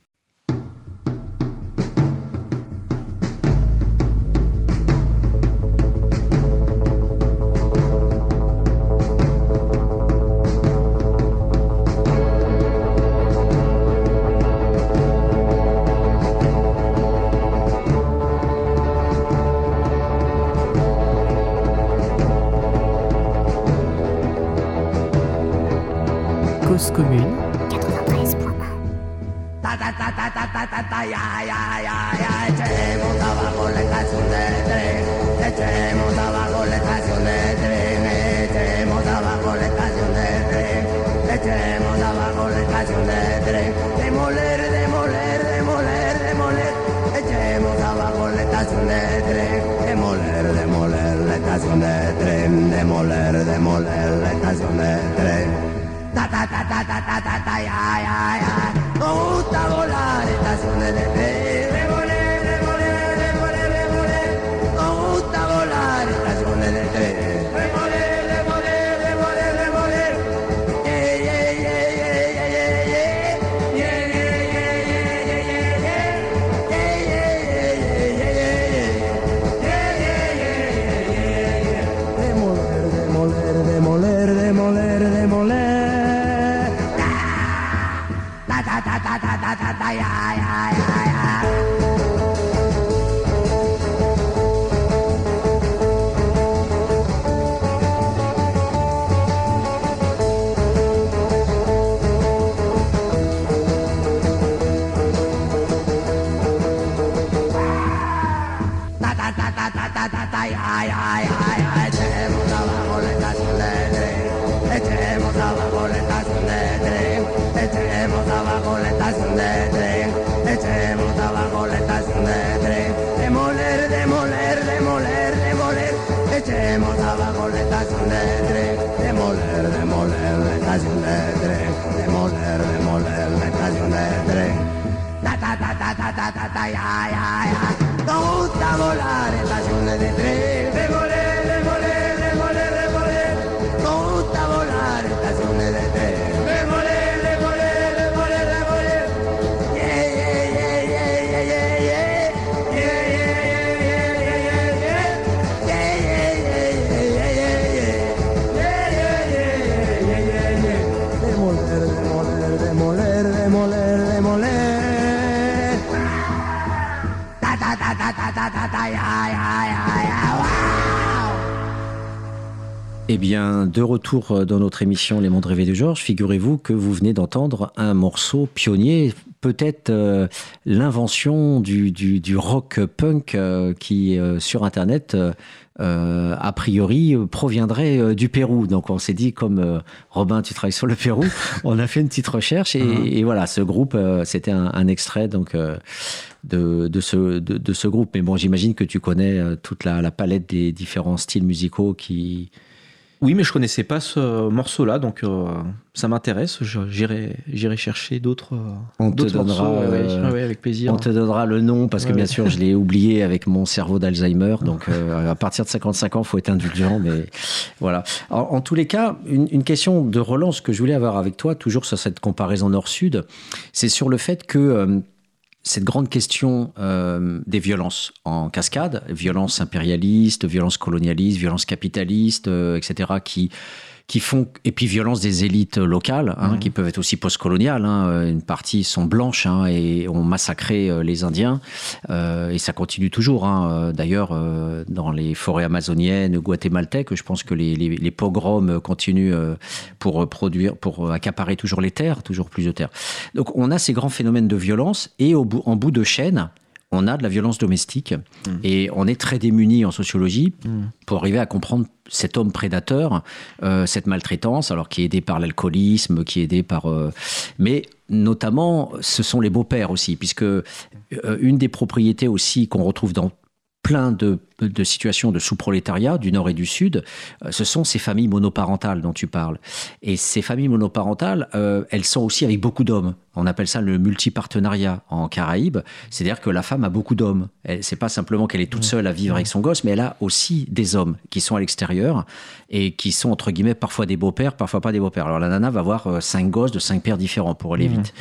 Ta ta ta ta ya ya ya. Nos gusta volar Eh bien, de retour euh, dans notre émission Les Mondes Rêvés de Georges, figurez-vous que vous venez d'entendre un morceau pionnier, peut-être euh, l'invention du, du- du rock punk euh, qui, euh, sur Internet, a priori, proviendrait euh, du Pérou. Donc, on s'est dit, comme euh, Robin, tu travailles sur le Pérou, <laughs> on a fait une petite recherche et, et voilà, ce groupe, euh, c'était un, un extrait donc euh, de, de ce, de, de ce groupe. Mais bon, j'imagine que tu connais euh, toute la, la palette des différents styles musicaux qui, Oui, mais je connaissais pas ce morceau-là, donc euh, ça m'intéresse. J'irai, j'irai chercher d'autres. On te donnera, morceaux, euh, ouais, ouais, avec plaisir. On te donnera le nom parce que Ouais. bien sûr je l'ai oublié avec mon cerveau d'Alzheimer. <laughs> Donc euh, à partir de 55 ans, faut être indulgent. Mais voilà. En, en tous les cas, une, une question de relance que je voulais avoir avec toi, toujours sur cette comparaison Nord-Sud, c'est sur le fait que cette grande question euh, des violences en cascade, violences impérialistes, violences colonialistes, violences capitalistes, euh, etc., qui qui font et puis violence des élites locales hein, qui peuvent être aussi postcoloniales. Hein. Une partie sont blanches hein, et ont massacré euh, les Indiens euh, et ça continue toujours. D'ailleurs, euh, dans les forêts amazoniennes, guatémaltèques, je pense que les, les, les pogroms continuent euh, pour produire, pour accaparer toujours les terres, toujours plus de terres. Donc, on a ces grands phénomènes de violence et au bout, en bout de chaîne, on a de la violence domestique Mmh. et on est très démunis en sociologie Mm. pour arriver à comprendre cet homme prédateur, euh, cette maltraitance, alors qui est aidé par l'alcoolisme, qui est aidé par... euh, mais notamment, ce sont les beaux-pères aussi, puisque euh, une des propriétés aussi qu'on retrouve dans plein de, de situations de sous-prolétariat du Nord et du Sud, euh, ce sont ces familles monoparentales dont tu parles. Et ces familles monoparentales, euh, elles sont aussi avec beaucoup d'hommes. On appelle ça le multipartenariat en Caraïbes. C'est-à-dire que la femme a beaucoup d'hommes. C'est pas simplement qu'elle est toute seule à vivre avec son gosse, mais elle a aussi des hommes qui sont à l'extérieur et qui sont entre guillemets parfois des beaux-pères, parfois pas des beaux-pères. Alors la nana va avoir euh, cinq gosses de cinq pères différents pour aller vite.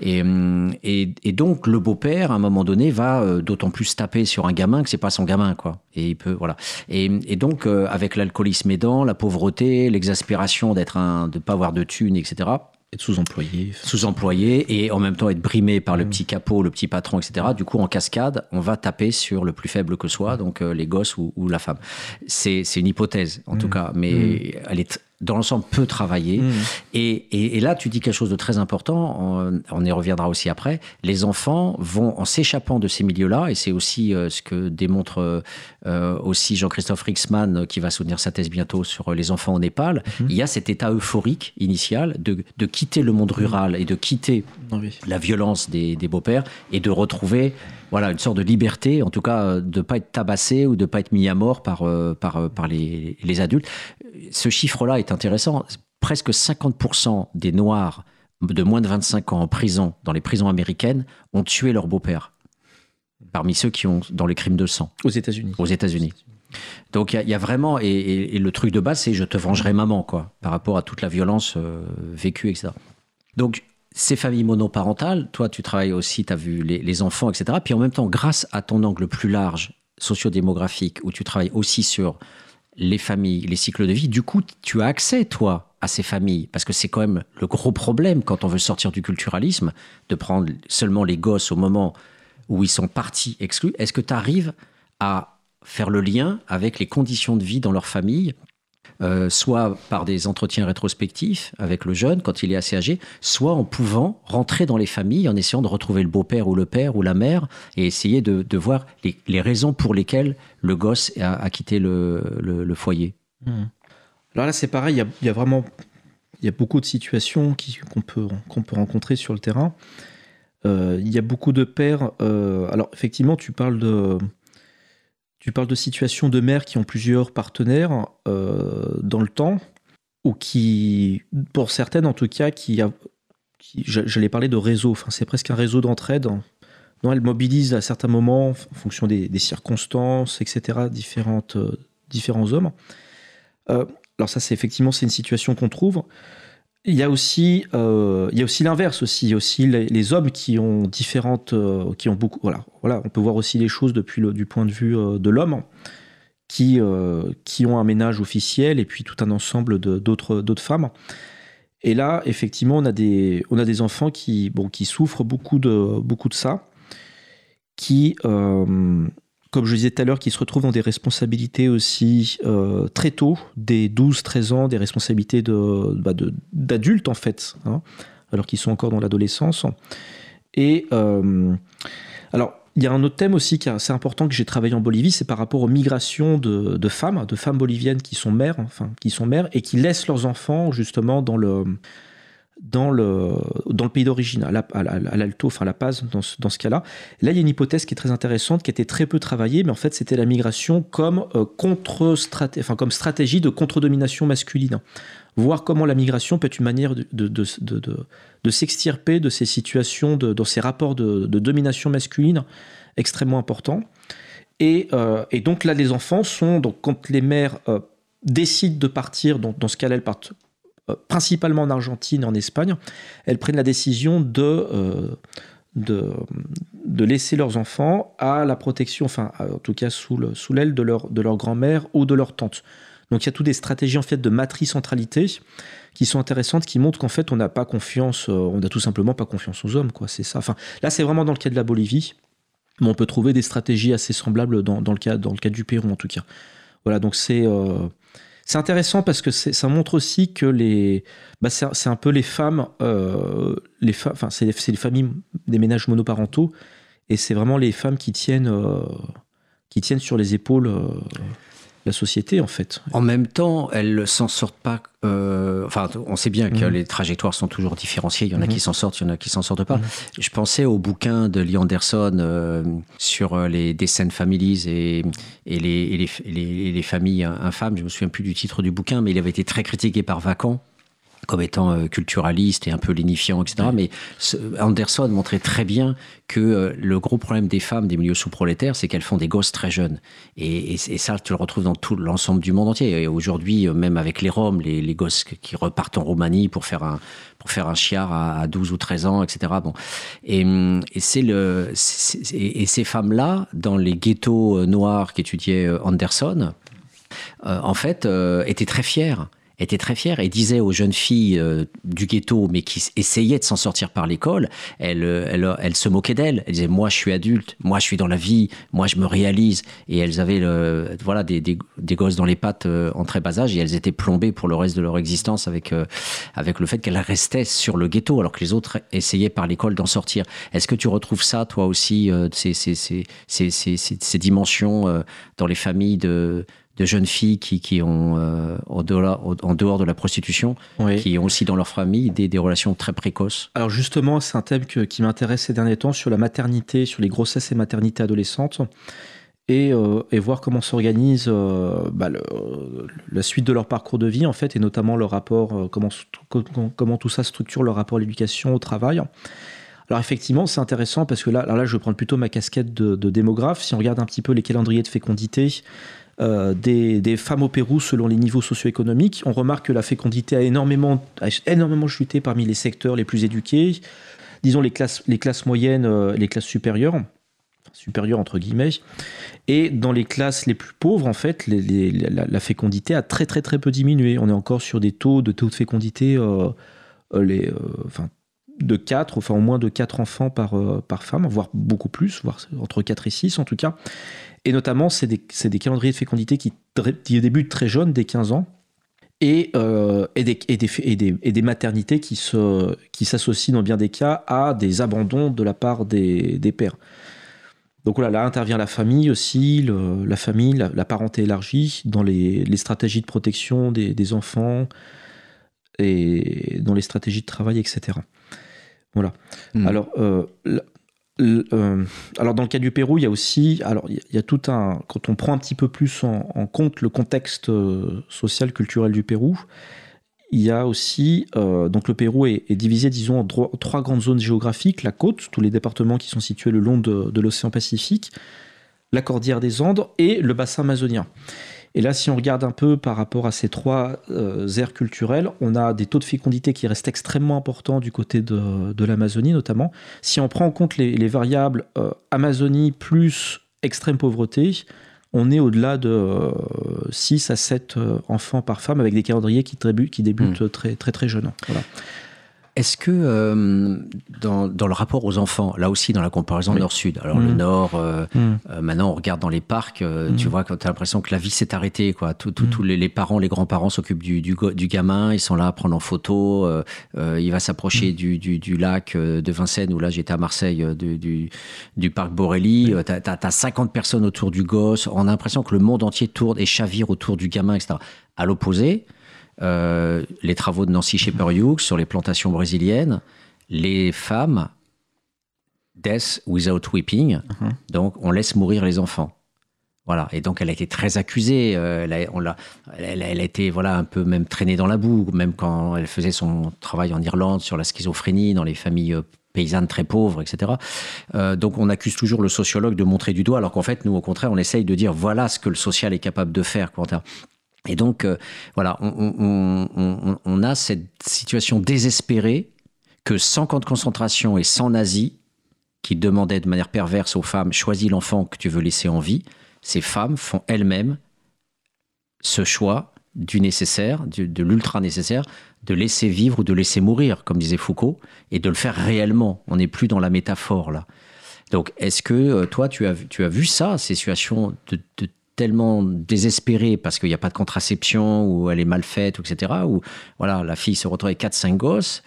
Et, hum, et, et donc le beau-père, à un moment donné, va d'autant plus taper sur un gamin que c'est pas son gamin, quoi. Et il peut, voilà. Et, et donc euh, avec l'alcoolisme aidant, la pauvreté, l'exaspération d'être un, de pas avoir de thunes, etc. Être sous-employé. Sous-employé et en même temps être brimé par le petit capot, le petit patron, etc. Du coup, en cascade, on va taper sur le plus faible que soit, donc euh, les gosses ou, ou la femme. C'est c'est une hypothèse, en tout cas, mais elle est dans l'ensemble peu travaillée. Mmh. Et, et- et là, tu dis quelque chose de très important, on, on y reviendra aussi après. Les enfants vont, en s'échappant de ces milieux-là, et c'est aussi euh, ce que démontre euh, euh, aussi Jean-Christophe Rixman, qui va soutenir sa thèse bientôt sur les enfants au Népal, il y a cet état euphorique initial de, de quitter le monde rural et de quitter oui. la violence des, des beaux-pères et de retrouver voilà, une sorte de liberté, en tout cas euh, de ne pas être tabassé ou de ne pas être mis à mort par, euh, par, euh, par les, les adultes. Ce chiffre-là est intéressant. Presque 50% des Noirs de moins de 25 ans en prison, dans les prisons américaines, ont tué leur beau-père. Parmi ceux qui ont dans les crimes de sang Aux États-Unis. aux États-Unis. Donc il y a- il y, a vraiment et, et- et le truc de base c'est je te vengerai maman quoi par rapport à toute la violence euh, vécue etc. Donc ces familles monoparentales, toi tu travailles aussi, tu as vu les, les enfants etc. Puis en même temps grâce à ton angle plus large sociodémographique où tu travailles aussi sur les familles, les cycles de vie, du coup tu as accès toi à ces familles parce que c'est quand même le gros problème quand on veut sortir du culturalisme de prendre seulement les gosses au moment où ils sont partis exclus. Est-ce que tu arrives à faire le lien avec les conditions de vie dans leur famille, euh, soit par des entretiens rétrospectifs avec le jeune quand il est assez âgé, soit en pouvant rentrer dans les familles, en essayant de retrouver le beau-père ou le père ou la mère, et essayer de, voir les, raisons pour lesquelles le gosse a, quitté le, foyer. Alors là, c'est pareil, il y a, vraiment il y a beaucoup de situations qu'on peut, peut rencontrer sur le terrain. Euh, il y a beaucoup de pères. euh, alors, effectivement, tu parles de. Tu parles de situations de mères qui ont plusieurs partenaires euh, dans le temps, ou qui, pour certaines en tout cas, qui, j'allais parler de réseau. Enfin, c'est presque un réseau d'entraide. dont elles mobilisent à certains moments, en fonction des, des circonstances, etc., différentes, euh, différents hommes. Euh, alors ça, c'est effectivement c'est une situation qu'on trouve. Il y a aussi, euh, il y a aussi l'inverse aussi. Il y a aussi les, hommes qui ont différentes, euh, qui ont beaucoup. Voilà, voilà, on peut voir aussi les choses depuis le du point de vue euh, de l'homme, qui qui ont un ménage officiel et puis tout un ensemble d'autres d'autres femmes. Et là, effectivement, on a des on a des enfants qui bon qui souffrent beaucoup de beaucoup de ça, qui comme je disais tout à l'heure, qui se retrouvent dans des responsabilités aussi euh, très tôt, des 12-13 ans, des responsabilités bah, d'adultes en fait, hein, alors qu'ils sont encore dans l'adolescence. Et euh, alors, il y a un autre thème aussi qui est assez important que j'ai travaillé en Bolivie, c'est par rapport aux migrations de, de femmes, de femmes boliviennes qui sont mères, enfin qui sont mères et qui laissent leurs enfants justement dans le dans le, pays d'origine, à la- à la- l'Alto, enfin La Paz, dans ce, cas-là. Là, il y a une hypothèse qui est très intéressante, qui été très peu travaillée, mais en fait, c'était la migration comme, euh, contre -straté enfin, comme stratégie de contre-domination masculine. Voir comment la migration peut être une manière de, s'extirper de ces situations, de, ces rapports de, domination masculine extrêmement importants. Et, euh, et donc là, les enfants sont, donc, quand les mères euh, décident de partir, dans ce cas-là, elles partent principalement en Argentine et en Espagne, elles prennent la décision de, euh, de, de laisser leurs enfants à la protection, enfin, en tout cas sous le- sous l'aile de leur, de leur grand-mère ou de leur tante. Donc il y a toutes des stratégies en fait de matricentralité qui sont intéressantes, qui montrent qu'en fait on n'a pas confiance, on n'a tout simplement pas confiance aux hommes, quoi. C'est ça. Enfin, là c'est vraiment dans le cas de la Bolivie, mais on peut trouver des stratégies assez semblables dans, le cas dans le cas du Pérou en tout cas. Voilà, donc c'est c'est intéressant parce que ça montre aussi que les, bah c'est un peu les femmes, euh, enfin c'est les, les, familles des ménages monoparentaux, et c'est vraiment les femmes qui tiennent, euh, sur les épaules euh, la société en fait. En même temps, elles s'en sortent pas. Euh, enfin, on sait bien que mhm. les trajectoires sont toujours différenciées. Il y en a mhm. qui s'en sortent, il y en a qui s'en sortent pas. Mhm. Je pensais au bouquin de Lee Anderson euh, sur euh, les descent families et, et, les, et les, les, familles infâmes. Je me souviens plus du titre du bouquin, mais il avait été très critiqué par Vacan comme étant euh, culturaliste et un peu lénifiant, etc. Mais Anderson montrait très bien que euh, le gros problème des femmes des milieux sous-prolétaires, c'est qu'elles font des gosses très jeunes. Et, ça, tu le retrouves dans tout l'ensemble du monde entier. Et aujourd'hui, euh, même avec les Roms, les, gosses qui repartent en Roumanie pour faire un, pour faire un chiard à, 12 ou 13 ans, etc. Bon. Et, et c'est le, et, ces femmes-là, dans les ghettos noirs qu'étudiait Anderson, en fait, étaient très fières était très fière et disait aux jeunes filles euh, du ghetto, mais qui essayaient de s'en sortir par l'école, elle, euh, elle, elle, se moquait d'elles. Elle disait Moi, je suis adulte, moi, je suis dans la vie, moi, je me réalise. Et elles avaient le, voilà, des, des, des, gosses dans les pattes euh, en très bas âge et elles étaient plombées pour le reste de leur existence avec, avec le fait qu'elles restaient sur le ghetto alors que les autres essayaient par l'école d'en sortir. Est-ce que tu retrouves ça, toi aussi, ces, ces, ces, ces, dimensions dans les familles de de jeunes filles qui, qui ont, euh, en, dehors, en, dehors, de la prostitution, qui ont aussi dans leur famille des, des relations très précoces. Alors justement, c'est un thème qui m'intéresse ces derniers temps sur la maternité, sur les grossesses et maternités adolescentes. Et, euh, et, voir comment s'organise euh, bah, la suite de leur parcours de vie, en fait, et notamment leur rapport, comment, comment tout ça structure leur rapport à l'éducation, au travail. Alors effectivement, c'est intéressant parce que là, là, je vais prendre plutôt ma casquette de, de, démographe. Si on regarde un petit peu les calendriers de fécondité, euh, des, femmes au Pérou selon les niveaux socio-économiques. On remarque que la fécondité a énormément, énormément chuté parmi les secteurs les plus éduqués, disons les classes, les classes moyennes, euh, les classes supérieures, supérieures entre guillemets. Et dans les classes les plus pauvres, en fait, la, fécondité a très très très peu diminué. On est encore sur des taux de taux de fécondité euh, les, enfin, de 4, enfin au moins de 4 enfants par, par femme, voire beaucoup plus, voire entre 4 et 6 en tout cas. Et notamment, c'est des, des, calendriers de fécondité qui, qui, débutent très jeunes, dès 15 ans, et, euh, et, des, et, des, et, des, maternités qui s'associent qui dans bien des cas à des abandons de la part des, pères. Donc voilà, là intervient la famille aussi, la famille, la, parenté élargie dans les, les, stratégies de protection des, enfants et dans les stratégies de travail, etc. Voilà. Hmm. Alors, euh, euh, alors dans le cas du Pérou, il y a aussi, alors il y a tout un, quand on prend un petit peu plus en, compte le contexte euh, social culturel du Pérou, il y a aussi, euh, donc le Pérou est, divisé, disons, en trois grandes zones géographiques la côte, tous les départements qui sont situés le long de l'océan Pacifique, la cordillère des Andes et le bassin amazonien. Et là, si on regarde un peu par rapport à ces trois euh, aires culturelles, on a des taux de fécondité qui restent extrêmement importants du côté de, l'Amazonie notamment. Si on prend en compte les, variables euh, Amazonie plus extrême pauvreté, on est au-delà de 6 euh, à 7 enfants par femme avec des calendriers qui, qui débutent mmh. très, très très jeunes. Voilà. Est-ce que euh, dans, le rapport aux enfants, là aussi dans la comparaison Nord-Sud, alors le mmh. Nord, euh, mmh. euh, maintenant on regarde dans les parcs, tu mmh. vois, quand tu as l'impression que la vie s'est arrêtée, quoi. Tous les, parents, les grands-parents s'occupent du, du, gamin, ils sont là à prendre en photo, il va s'approcher du, lac de Vincennes, où là j'étais à Marseille, du, du, parc Borelli, tu as, 50 personnes autour du gosse, on a l'impression que le monde entier tourne et chavire autour du gamin, etc. À l'opposé, euh, les travaux de Nancy Shepherd Hughes sur les plantations brésiliennes, les femmes death without weeping, uh-huh. donc on laisse mourir les enfants. Voilà, et donc elle a été très accusée. Euh, elle, a, on elle, a été voilà un peu même traînée dans la boue, même quand elle faisait son travail en Irlande sur la schizophrénie dans les familles euh, paysannes très pauvres, etc. donc on accuse toujours le sociologue de montrer du doigt, alors qu'en fait nous au contraire on essaye de dire voilà ce que le social est capable de faire. Et donc, euh, voilà, on, a cette situation désespérée que sans camp de concentration et sans nazis, qui demandaient de manière perverse aux femmes, choisis l'enfant que tu veux laisser en vie, ces femmes font elles-mêmes ce choix du nécessaire, de l'ultra nécessaire, de laisser vivre ou de laisser mourir, comme disait Foucault, et de le faire réellement. On n'est plus dans la métaphore là. Donc, est-ce que euh, toi, tu as, tu as vu ça, ces situations de, tellement désespérées parce qu'il n'y a pas de contraception ou elle est mal faite, etc. Ou voilà, la fille se retrouve avec 4-5 gosses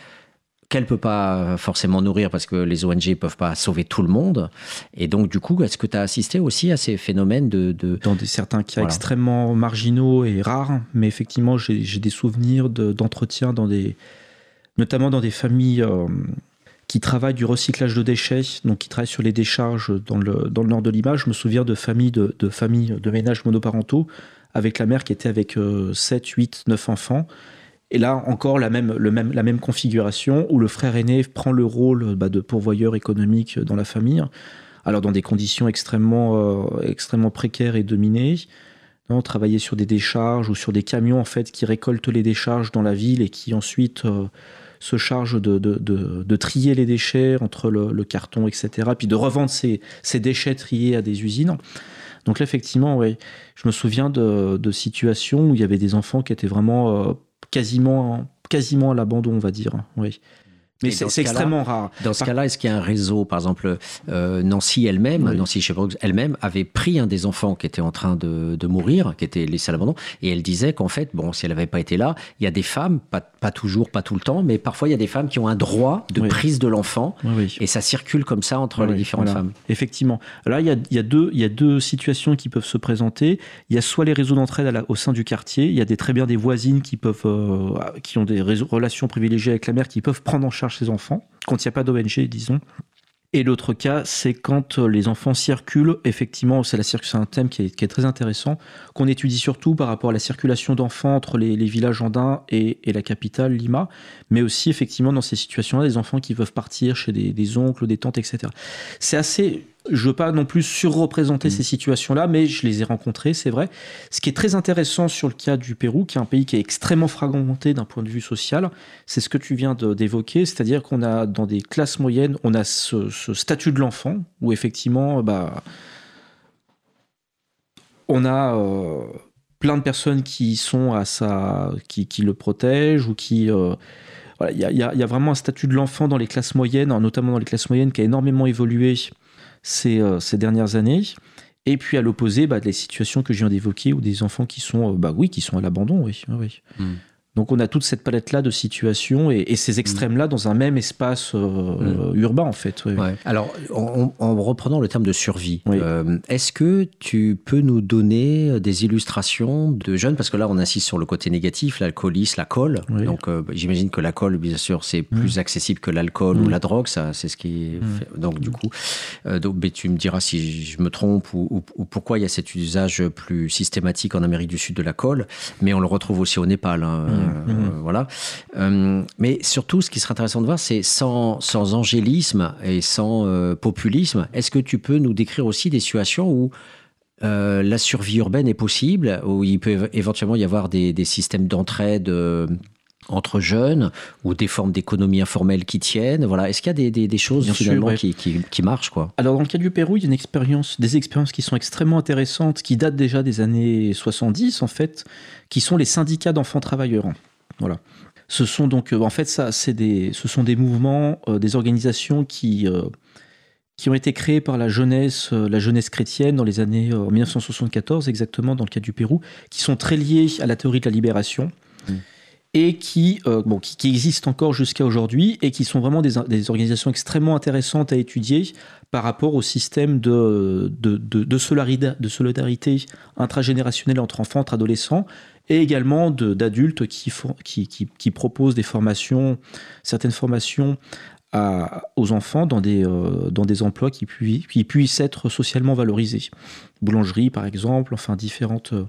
qu'elle peut pas forcément nourrir parce que les ONG peuvent pas sauver tout le monde. Et donc, du coup, est-ce que tu as assisté aussi à ces phénomènes de... Dans des, certains cas extrêmement marginaux et rares, mais effectivement, j'ai des souvenirs d'entretien dans des... notamment dans des familles... Euh, qui travaillent du recyclage de déchets, donc qui travaillent sur les décharges dans le, dans le nord de l'image. Je me souviens de familles de, familles de ménages monoparentaux avec la mère qui était avec 7, 8, 9 enfants. Et là encore la même, la même configuration où le frère aîné prend le rôle bah, de pourvoyeur économique dans la famille, alors dans des conditions extrêmement, euh, extrêmement précaires et dominées. Non, travailler sur des décharges ou sur des camions en fait qui récoltent les décharges dans la ville et qui ensuite euh, se charge de, de, trier les déchets entre le, carton, etc. Puis de revendre ces, ces, déchets triés à des usines. Donc là, effectivement, ouais, je me souviens de, situations où il y avait des enfants qui étaient vraiment euh, quasiment, quasiment à l'abandon, on va dire. Oui. Mais c'est extrêmement rare. Dans ce cas-là, est-ce qu'il y a un réseau Par exemple, euh, Nancy elle-même, Nancy Shepherd elle-même, avait pris un des enfants qui était en train de, de mourir, qui était laissé à l'abandon, et elle disait qu'en fait, bon, si elle n'avait pas été là, il y a des femmes, pas, pas, toujours, pas tout le temps, mais parfois il y a des femmes qui ont un droit de prise de l'enfant, et ça circule comme ça entre les différentes femmes. Effectivement. Là, il y, a, il, y a deux, il y a deux situations qui peuvent se présenter. Il y a soit les réseaux d'entraide au sein du quartier, il y a des, très bien des voisines qui, peuvent, euh, qui ont des relations privilégiées avec la mère, qui peuvent prendre en charge ses enfants, quand il n'y a pas d'ONG, disons. Et l'autre cas, c'est quand euh, les enfants circulent, effectivement, c'est un thème qui est, très intéressant, qu'on étudie surtout par rapport à la circulation d'enfants entre les, villages andins et, la capitale, Lima, mais aussi effectivement dans ces situations-là, des enfants qui peuvent partir chez des oncles, des tantes, etc. C'est assez je veux pas non plus surreprésenter mm. ces situations-là, mais je les ai rencontrées, c'est vrai. Ce qui est très intéressant sur le cas du Pérou, qui est un pays qui est extrêmement fragmenté d'un point de vue social, c'est ce que tu viens d'évoquer, c'est-à-dire qu'on a dans des classes moyennes, on a ce, statut de l'enfant, où effectivement, bah, on a euh, plein de personnes qui sont à sa, qui, le protègent ou qui euh, il y, y, a vraiment un statut de l'enfant dans les classes moyennes, notamment dans les classes moyennes, qui a énormément évolué euh, ces, dernières années. Et puis à l'opposé, bah, les situations que je viens d'évoquer, ou des enfants qui sont, euh, bah oui, qui sont à l'abandon, oui. oui. Hmm. Donc on a toute cette palette-là de situations et, ces mm. extrêmes-là dans un même espace euh, mm. urbain en fait. Alors en, reprenant le terme de survie, euh, est-ce que tu peux nous donner des illustrations de jeunes? Parce que là on insiste sur le côté négatif, l'alcoolisme, la colle. Donc euh, j'imagine que la colle, bien sûr, c'est mm. plus accessible que l'alcool ou la drogue, ça c'est ce qui est Donc du coup, donc, mais tu me diras si je me trompe ou, pourquoi il y a cet usage plus systématique en Amérique du Sud de la colle, mais on le retrouve aussi au Népal. Hein, euh, mmh. voilà. Euh, mais surtout, ce qui serait intéressant de voir, c'est sans, sans angélisme et sans euh, populisme, est-ce que tu peux nous décrire aussi des situations où la survie urbaine est possible, où il peut éventuellement y avoir des, des systèmes d'entraide entre jeunes ou des formes d'économie informelle qui tiennent Voilà, est-ce qu'il y a des, des, choses finalement qui, qui, qui, marchent quoi? Alors dans le cas du Pérou, il y a une expérience, des expériences qui sont extrêmement intéressantes, qui datent déjà des années 70 en fait, qui sont les syndicats d'enfants travailleurs. Voilà. Ce sont donc, euh, en fait, ça, c'est des, ce sont des mouvements, euh, des organisations qui, euh, qui ont été créées par la jeunesse, la jeunesse chrétienne dans les années 1974, exactement dans le cas du Pérou, qui sont très liées à la théorie de la libération. Mmh et qui, euh, bon, qui, existent encore jusqu'à aujourd'hui et qui sont vraiment des, organisations extrêmement intéressantes à étudier par rapport au système de, de, de, solidarité, de solidarité intragénérationnelle entre enfants, entre adolescents et également d'adultes qui, qui, qui, qui, proposent des formations, certaines formations à, aux enfants dans des, euh, dans des emplois qui, qui puissent être socialement valorisés. Boulangerie, par exemple, enfin différentes euh,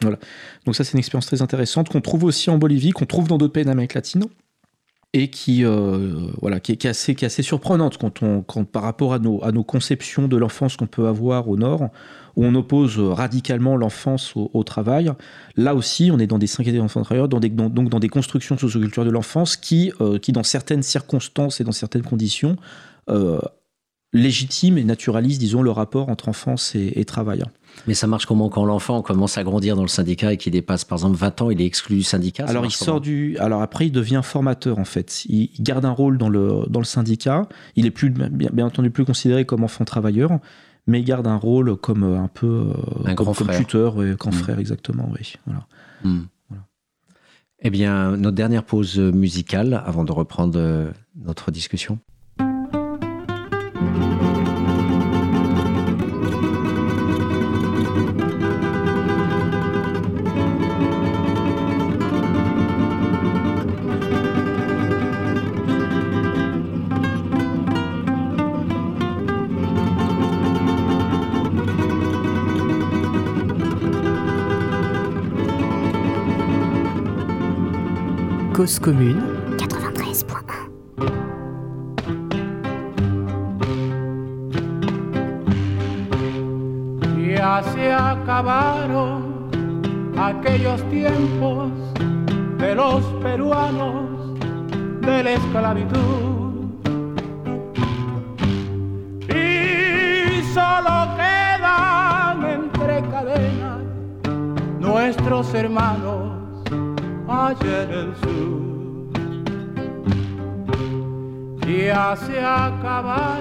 voilà. Donc ça, c'est une expérience très intéressante qu'on trouve aussi en Bolivie, qu'on trouve dans d'autres pays d'Amérique latine et qui, euh, voilà, qui, est, assez, qui est assez surprenante quand on, quand, par rapport à nos, à nos conceptions de l'enfance qu'on peut avoir au Nord, où on oppose radicalement l'enfance au, travail. Là aussi, on est dans des cinq d'enfants travailleurs, dans des, donc dans des constructions socioculturelles de l'enfance qui, euh, qui, dans certaines circonstances et dans certaines conditions, euh, légitime et naturalise, disons, le rapport entre enfance et, travail. Mais ça marche comment quand l'enfant commence à grandir dans le syndicat et qu'il dépasse par exemple 20 ans, il est exclu du syndicat Alors il sort du. Alors après, il devient formateur en fait. Il, garde un rôle dans le, dans le syndicat. Il est plus, bien, entendu plus considéré comme enfant travailleur, mais il garde un rôle comme euh, un peu. Euh, un grand frère. tuteur, et grand mm. frère, exactement, oui. Voilà. Mm. Eh bien, notre dernière pause musicale avant de reprendre euh, notre discussion. Cause commune 93.1 Ya se acabaron aquellos tiempos de los peruanos de la esclavitud. Baba.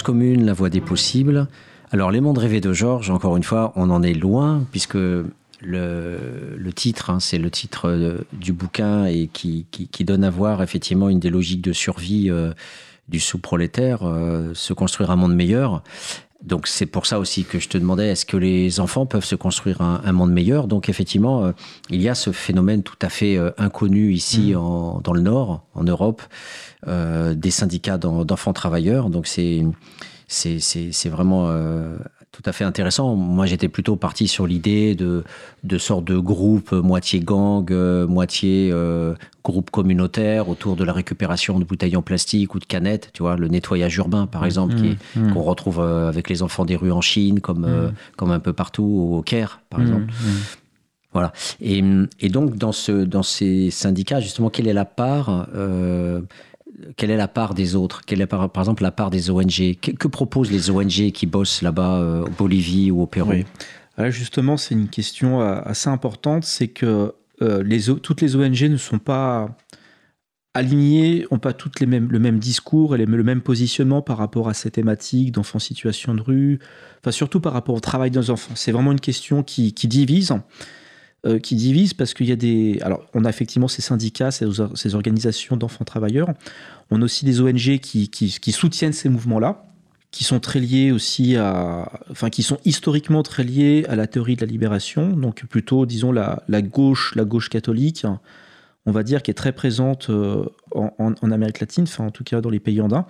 Commune, la voie des possibles. Alors, Les mondes rêvés de Georges, encore une fois, on en est loin, puisque le, titre, hein, c'est le titre du bouquin et qui, qui, donne à voir effectivement une des logiques de survie euh, du sous-prolétaire, euh, se construire un monde meilleur. Donc c'est pour ça aussi que je te demandais, est-ce que les enfants peuvent se construire un, un monde meilleur? Donc effectivement, euh, il y a ce phénomène tout à fait euh, inconnu ici en, dans le Nord, en Europe, euh, des syndicats d'en- d'enfants travailleurs. Donc c'est c'est c'est- c'est vraiment euh, tout à fait intéressant. Moi, j'étais plutôt parti sur l'idée de, de sortes de groupes, euh, moitié gang, euh, moitié euh, groupe communautaire autour de la récupération de bouteilles en plastique ou de canettes, tu vois, le nettoyage urbain, par exemple, est- Mmh. qu'on retrouve euh, avec les enfants des rues en Chine, comme, euh, comme un peu partout au Caire, par Mmh. exemple. Voilà. Et, et donc, dans, ce, dans ces syndicats, justement, quelle est la part quelle est la part des autres? Quelle est par, exemple la part des ONG que, proposent les ONG qui bossent là-bas euh, au Bolivie ou au Pérou? Justement, c'est une question euh, assez importante, c'est que euh, toutes les ONG ne sont pas alignées, n'ont pas toutes les mêmes, le même discours et le même positionnement par rapport à ces thématiques d'enfants en situation de rue, enfin surtout par rapport au travail des enfants. C'est vraiment une question qui divise, euh, qui divise parce qu'il y a des... Alors, on a effectivement ces syndicats, ces, organisations d'enfants travailleurs, on a aussi des ONG qui, qui, qui soutiennent ces mouvements-là, qui sont très liés aussi à, enfin qui sont historiquement très liés à la théorie de la libération, donc plutôt disons la, la gauche, la gauche catholique, on va dire qui est très présente euh, en, en- en Amérique latine, enfin en tout cas dans les pays andins.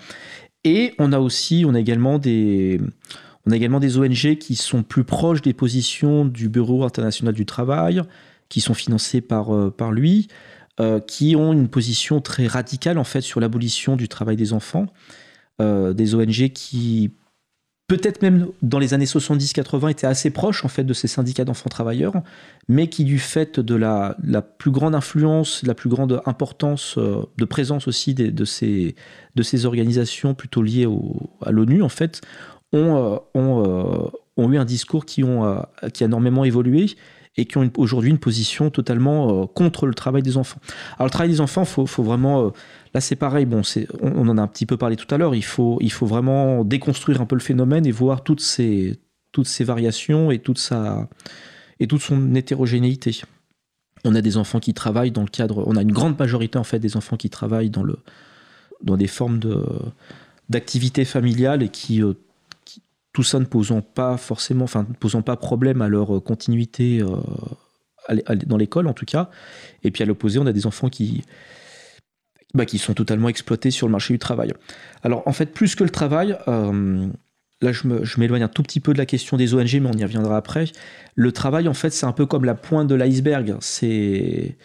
Et on a aussi, on a également des, on a également des ONG qui sont plus proches des positions du Bureau international du travail, qui sont financées par euh, par lui, euh, qui ont une position très radicale en fait sur l'abolition du travail des enfants. Euh, des ONG qui, peut-être même dans les années 70-80, étaient assez proches en fait de ces syndicats d'enfants travailleurs, mais qui, du fait de la, la plus grande influence, la plus grande importance de présence aussi de, ces, de ces organisations plutôt liées au- à l'ONU, en fait, ont, euh, euh, ont eu un discours qui, ont, euh, qui a énormément évolué et qui ont aujourd'hui une position totalement contre le travail des enfants. Alors le travail des enfants, faut, faut vraiment... Là, c'est pareil. Bon, c'est, on, en a un petit peu parlé tout à l'heure. Il faut, il faut vraiment déconstruire un peu le phénomène et voir toutes ces, toutes ces variations et toute sa, et toute son hétérogénéité. On a des enfants qui travaillent dans le cadre. On a une grande majorité en fait des enfants qui travaillent dans le, dans des formes d'activité familiale et qui- tout ça ne posant pas forcément, enfin, ne posant pas problème à leur euh, continuité euh, dans l'école en tout cas. Et puis à l'opposé, on a des enfants qui bah, qui sont totalement exploités sur le marché du travail. Alors en fait, plus que le travail, euh, là je m'éloigne un tout petit peu de la question des ONG, mais on y reviendra après. Le travail, en fait, c'est un peu comme la pointe de l'iceberg. C'est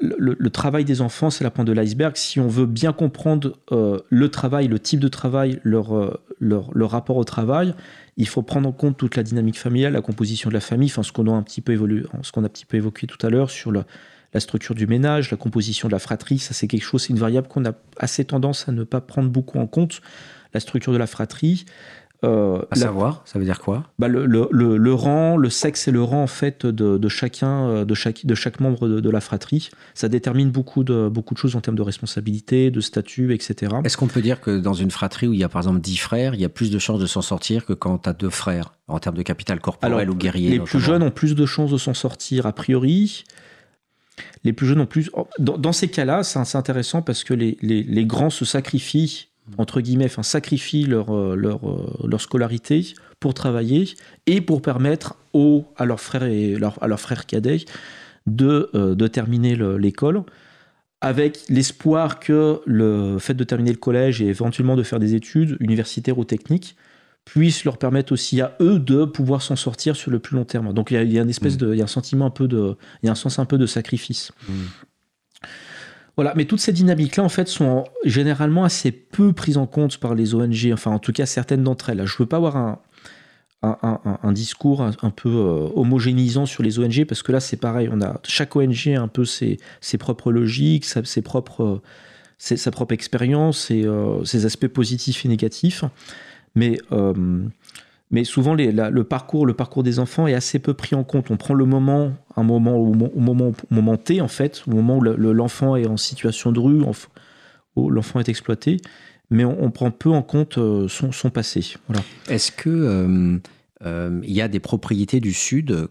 le, travail des enfants, c'est la pointe de l'iceberg. Si on veut bien comprendre euh, le travail, le type de travail, leur, euh, leur, leur rapport au travail, il faut prendre en compte toute la dynamique familiale, la composition de la famille, enfin ce qu'on a un petit peu évolué, ce qu'on a un petit peu évoqué tout à l'heure sur la structure du ménage, la composition de la fratrie, ça c'est quelque chose, c'est une variable qu'on a assez tendance à ne pas prendre beaucoup en compte. La structure de la fratrie, euh, À la- savoir, ça veut dire quoi? Bah, le, le- le- le rang, le sexe et le rang en fait de, de chacun, euh, de chaque, de chaque membre de, de la fratrie, ça détermine beaucoup de, beaucoup de choses en termes de responsabilité, de statut, etc. Est-ce qu'on peut dire que dans une fratrie où il y a par exemple 10 frères, il y a plus de chances de s'en sortir que quand tu as deux frères, en termes de capital corporel ou guerrier les plus jeunes ont plus de chances de s'en sortir a priori. Les plus jeunes ont plus. Dans, dans ces cas-là, c'est c'est intéressant parce que les, les- les grands se sacrifient entre guillemets, enfin sacrifient leur, euh, leur, euh, leur scolarité pour travailler et pour permettre aux, à leurs frères et leur- à leurs frères cadets de, euh, de terminer le- l'école avec l'espoir que le fait de terminer le collège et éventuellement de faire des études universitaires ou techniques puisse leur permettre aussi à eux de pouvoir s'en sortir sur le plus long terme. Donc il y a, il y a une espèce Mm. de, il y a un sentiment un peu de, il y a un sens un peu de sacrifice. Mm. Voilà, mais toutes ces dynamiques-là, en fait, sont généralement assez peu prises en compte par les ONG, enfin, en tout cas, certaines d'entre elles. Je ne veux pas avoir un, un, discours un, peu euh, homogénéisant sur les ONG, parce que là, c'est pareil, on a, chaque ONG a un peu ses, ses propres logiques, sa, ses propres, sa propre expérience et euh, ses aspects positifs et négatifs. Mais, euh, mais souvent, le, parcours, le parcours des enfants est assez peu pris en compte. On prend le moment, un moment, au, mo- au moment, moment T, en fait, au moment où le- le- l'enfant est en situation de rue, où l'enfant est exploité, mais on, prend peu en compte euh, son, passé. Est-ce que euh, euh, y a des propriétés du Sud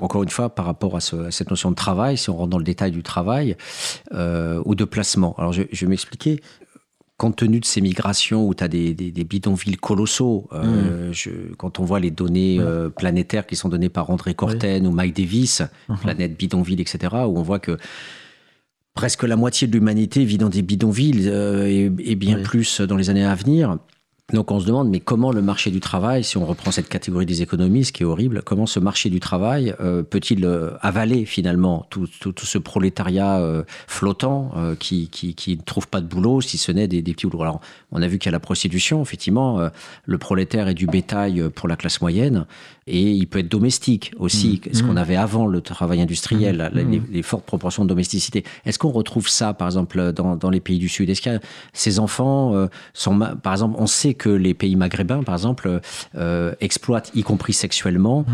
encore une fois, par rapport à, ce- à cette notion de travail, si on rentre dans le détail du travail ou de placement? Alors, je vais m'expliquer. Compte tenu de ces migrations où tu as des, des, des, bidonvilles colossaux, euh, je, quand on voit les données euh, planétaires qui sont données par André Corten ou Mike Davis, planète bidonville, etc., où on voit que presque la moitié de l'humanité vit dans des bidonvilles euh, et, et, bien plus dans les années à venir. Donc on se demande, mais comment le marché du travail, si on reprend cette catégorie des économies, ce qui est horrible, comment ce marché du travail euh, peut-il euh, avaler finalement tout, tout, tout ce prolétariat euh, flottant qui, qui, qui, ne trouve pas de boulot, si ce n'est des, des, petits boulots? Alors on a vu qu'il y a la prostitution, effectivement, le prolétaire est du bétail pour la classe moyenne, et il peut être domestique aussi, mmh. ce qu'on avait avant le travail industriel, mmh. les, les, fortes proportions de domesticité. Est-ce qu'on retrouve ça, par exemple, dans, dans les pays du Sud? Est-ce qu'il y a ces enfants euh, sont, par exemple, on sait que les pays maghrébins, par exemple, euh, exploitent, y compris sexuellement,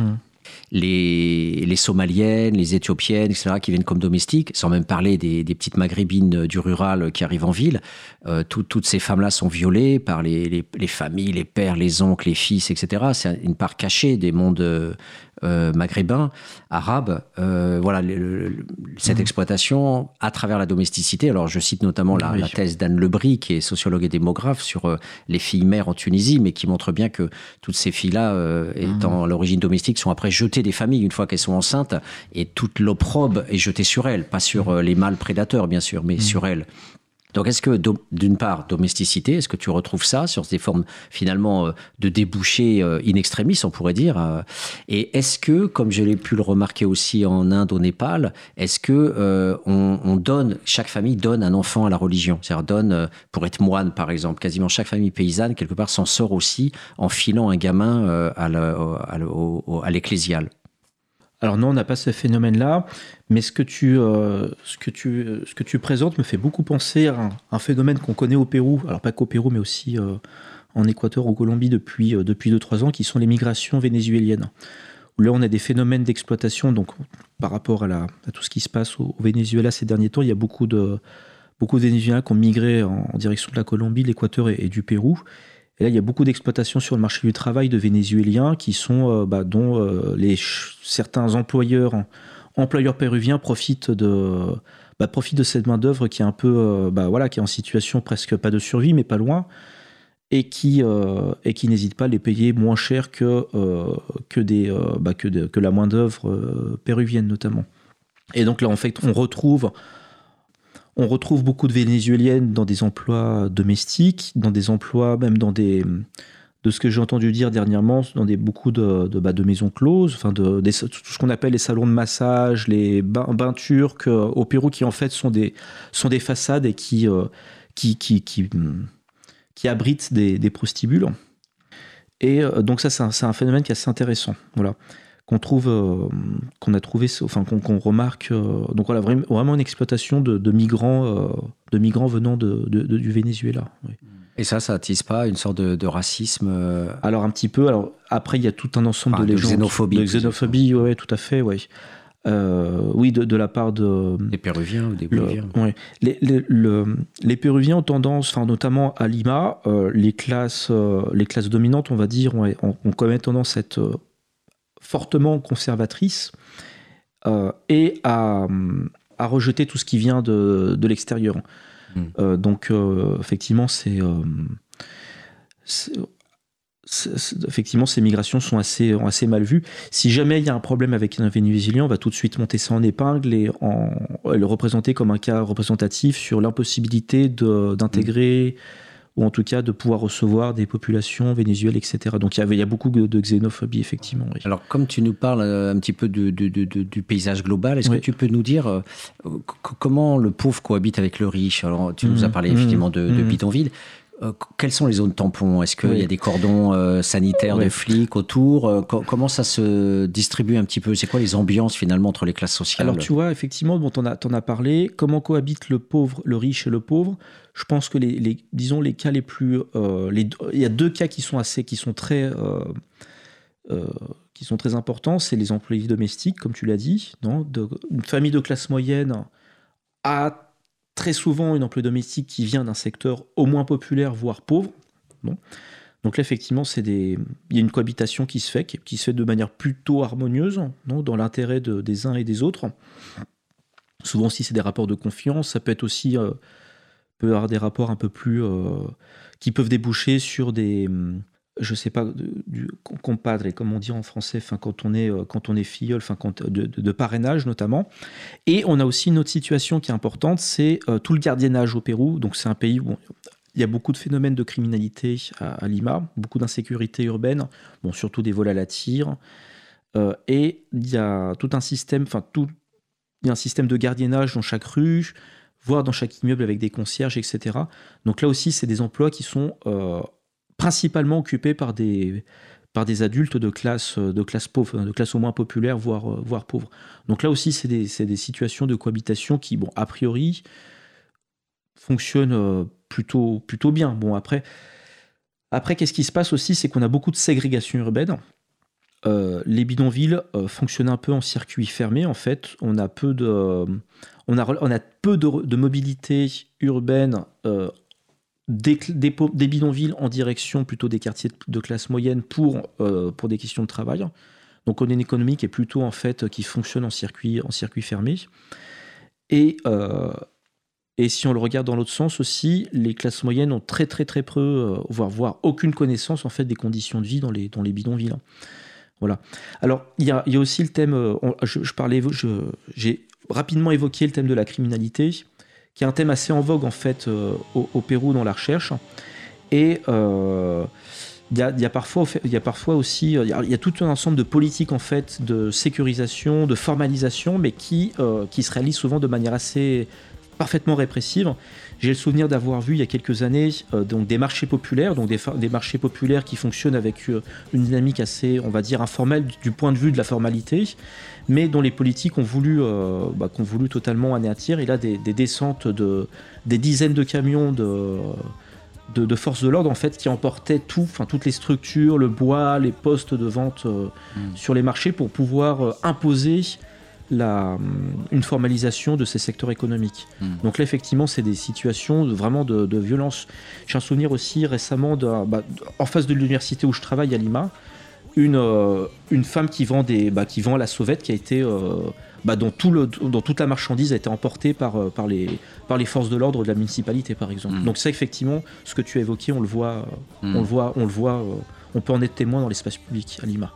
les, Somaliennes, les Éthiopiennes, etc., qui viennent comme domestiques, sans même parler des, petites maghrébines du rural qui arrivent en ville. Euh, tout, toutes ces femmes-là sont violées par les, les, les, familles, les pères, les oncles, les fils, etc. C'est une part cachée des mondes euh, maghrébins, arabes. Euh, voilà, le, le, cette mmh. exploitation à travers la domesticité. Alors, je cite notamment la, oui. la thèse d'Anne Lebris, qui est sociologue et démographe, sur euh, les filles mères en Tunisie, mais qui montre bien que toutes ces filles-là, euh, étant mmh. à l'origine domestique, sont après jetées des familles une fois qu'elles sont enceintes, et toute l'opprobre est jetée sur elles, pas sur euh, les mâles prédateurs, bien sûr, mais mmh. sur elles. Donc est-ce que d'une part domesticité, est-ce que tu retrouves ça sur des formes finalement euh, de débouchés euh, in extremis, on pourrait dire euh, Et est-ce que, comme je l'ai pu le remarquer aussi en Inde, au Népal, est-ce que euh, on, on, donne chaque famille donne un enfant à la religion, c'est-à-dire donne pour être moine par exemple, quasiment chaque famille paysanne quelque part s'en sort aussi en filant un gamin à l'ecclésial. Alors non, on n'a pas ce phénomène-là, mais ce que, tu, euh, ce, que tu, ce que tu présentes me fait beaucoup penser à un, phénomène qu'on connaît au Pérou, alors pas qu'au Pérou, mais aussi euh, en Équateur, ou Colombie depuis 2-3 euh, depuis ans, qui sont les migrations vénézuéliennes. Là, on a des phénomènes d'exploitation, donc par rapport à, tout ce qui se passe au, Venezuela ces derniers temps, il y a beaucoup de, beaucoup de Vénézuéliens qui ont migré en, en direction de la Colombie, l'Équateur et du Pérou. Et là, il y a beaucoup d'exploitations sur le marché du travail de Vénézuéliens qui sont, euh, bah, dont euh, les certains employeurs, employeurs péruviens profitent de, bah, profitent de cette main d'œuvre qui est un peu, euh, bah, voilà, qui est en situation presque pas de survie, mais pas loin, et qui, et qui n'hésite pas à les payer moins cher que, que, des, que, de, que la main d'œuvre péruvienne notamment. Et donc là, en fait, on retrouve on retrouve beaucoup de Vénézuéliennes dans des emplois domestiques, dans des emplois, même dans des. De ce que j'ai entendu dire dernièrement, dans des, beaucoup de, de, bah, de maisons closes, enfin de, tout ce qu'on appelle les salons de massage, les bains, turcs euh, au Pérou, qui en fait sont des, sont des façades et qui, euh, qui, qui, qui, abritent des, des prostibules. Et euh, donc, ça, c'est un, un, phénomène qui est assez intéressant. Voilà qu'on trouve, euh, qu'on a trouvé, enfin qu'on qu remarque. Euh, donc voilà, vraiment, une exploitation de, de migrants, euh, de migrants venant de, de, du Venezuela. Oui. Et ça, ça attise pas une sorte de, racisme Alors un petit peu. Alors après, il y a tout un ensemble enfin, de légendes, xénophobie, de xénophobie, ouais, tout à fait, ouais. Euh, oui, de, de, la part de. Des Péruviens ou des Boliviens. Le, ouais. les, les, le, les, Péruviens ont tendance, enfin, notamment à Lima, euh, les, classes, euh, les classes dominantes, on va dire, ont, ont, ont quand même tendance à être fortement conservatrice euh, et à, à, rejeter tout ce qui vient de, de l'extérieur. Mmh. Euh, donc, euh, effectivement, c'est. Effectivement, ces migrations sont assez, assez mal vues. Si jamais il y a un problème avec un Vénézuélien, on va tout de suite monter ça en épingle et, en, et le représenter comme un cas représentatif sur l'impossibilité d'intégrer. Mmh ou en tout cas de pouvoir recevoir des populations vénézuéliennes, etc. Donc il y, avait, il y a beaucoup de, de xénophobie, effectivement. Oui. Alors, comme tu nous parles euh, un petit peu du, du, du, du paysage global, est-ce oui. que tu peux nous dire euh, comment le pauvre cohabite avec le riche? Alors, tu mmh, nous as parlé mmh, effectivement de, mmh. de bidonville. Euh, quelles sont les zones tampons? Est-ce qu'il oui. y a des cordons euh, sanitaires oui. de flics autour? Euh, co Comment ça se distribue un petit peu? C'est quoi les ambiances finalement entre les classes sociales? Alors tu vois, effectivement, bon, t'en as, en as parlé. Comment cohabitent le pauvre, le riche et le pauvre? Je pense que les, les, disons les cas les plus, les, il y a deux cas qui sont assez, qui sont très, qui sont très importants. C'est les employés domestiques, comme tu l'as dit, non? De, une famille de classe moyenne a très souvent une emploi domestique qui vient d'un secteur au moins populaire, voire pauvre. Donc là, effectivement, c'est des... il y a une cohabitation qui se fait, qui, se fait de manière plutôt harmonieuse, non dans l'intérêt de, des uns et des autres. Souvent, si c'est des rapports de confiance, ça peut être aussi euh, peut avoir des rapports un peu plus. euh, qui peuvent déboucher sur des. Je sais pas, du compadre, comme on dit en français, quand on est, euh, quand on est filleul, de, parrainage notamment. Et on a aussi une autre situation qui est importante, c'est euh, tout le gardiennage au Pérou. Donc, c'est un pays où il y a beaucoup de phénomènes de criminalité à, Lima, beaucoup d'insécurité urbaine, bon, surtout des vols à la tire. Euh, et il y a tout un système, enfin, tout, il y a un système de gardiennage dans chaque rue, voire dans chaque immeuble avec des concierges, etc. Donc là aussi, c'est des emplois qui sont principalement occupés par des, par des adultes de classe, de classe pauvre, de classe au moins populaire, voire, euh, voire pauvre. Donc là aussi, c'est des, des situations de cohabitation qui, bon, a priori, fonctionnent euh, plutôt, plutôt bien. Bon, après, après qu'est-ce qui se passe aussi C'est qu'on a beaucoup de ségrégation urbaine. Euh, les bidonvilles euh, fonctionnent un peu en circuit fermé, en fait. On a peu de, on a, on a peu de, mobilité urbaine euh, des, bidonvilles en direction plutôt des quartiers de classe moyenne pour, euh, pour des questions de travail. Donc on a une économie qui est plutôt en fait qui fonctionne en circuit, en circuit fermé. Et, euh, et si on le regarde dans l'autre sens aussi, les classes moyennes ont très très très peu, euh, voire, voire aucune connaissance en fait des conditions de vie dans les, dans les bidonvilles. Voilà. Alors il y a, aussi le thème, je, parlais, j'ai rapidement évoqué le thème de la criminalité, qui est un thème assez en vogue en fait euh, au, Pérou dans la recherche. Et euh, il y, a, parfois, il y a parfois aussi, euh, il y a, tout un ensemble de politiques en fait de sécurisation, de formalisation, mais qui, qui se réalisent souvent de manière assez parfaitement répressive. J'ai le souvenir d'avoir vu il y a quelques années donc des marchés populaires, donc des, des marchés populaires qui fonctionnent avec une dynamique assez, on va dire, informelle du point de vue de la formalité, mais dont les politiques ont voulu, euh, bah, qu'ont voulu totalement anéantir. Et là, des, des descentes de des dizaines de camions de de, de forces de l'ordre en fait qui emportaient tout, enfin toutes les structures, le bois, les postes de vente euh, sur les marchés pour pouvoir euh, imposer la, une formalisation de ces secteurs économiques. Mm. Donc là effectivement c'est des situations de- vraiment de, de violence. J'ai un souvenir aussi récemment bah, en face de l'université où je travaille à Lima, une, euh, une femme qui vend, des, bah, qui vend la sauvette qui a été euh, bah, dont, tout le, dont toute la marchandise a été emportée par, euh, par, les, par les forces de l'ordre de la municipalité, par exemple. Mm. Donc ça, effectivement, ce que tu as évoqué, on le voit, euh, Mm. on le voit, on le voit, on peut en être témoin dans l'espace public à Lima.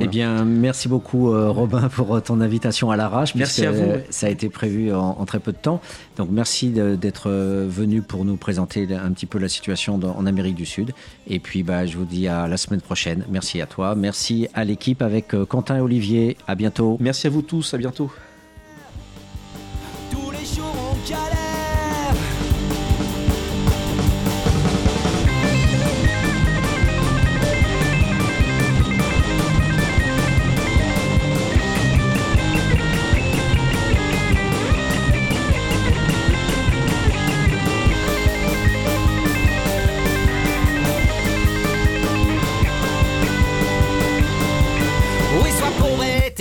Eh bien, merci beaucoup euh, Robin pour euh, ton invitation à l'arrache. Merci à vous. Ça a été prévu en, en très peu de temps. Donc merci d'être euh, venu pour nous présenter un petit peu la situation dans- en Amérique du Sud. Et puis bah, je vous dis à la semaine prochaine. Merci à toi. Merci à l'équipe avec euh, Quentin et Olivier. À bientôt. Merci à vous tous, à bientôt.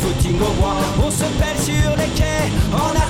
footing au bois, on se pèle sur les quais, en attendant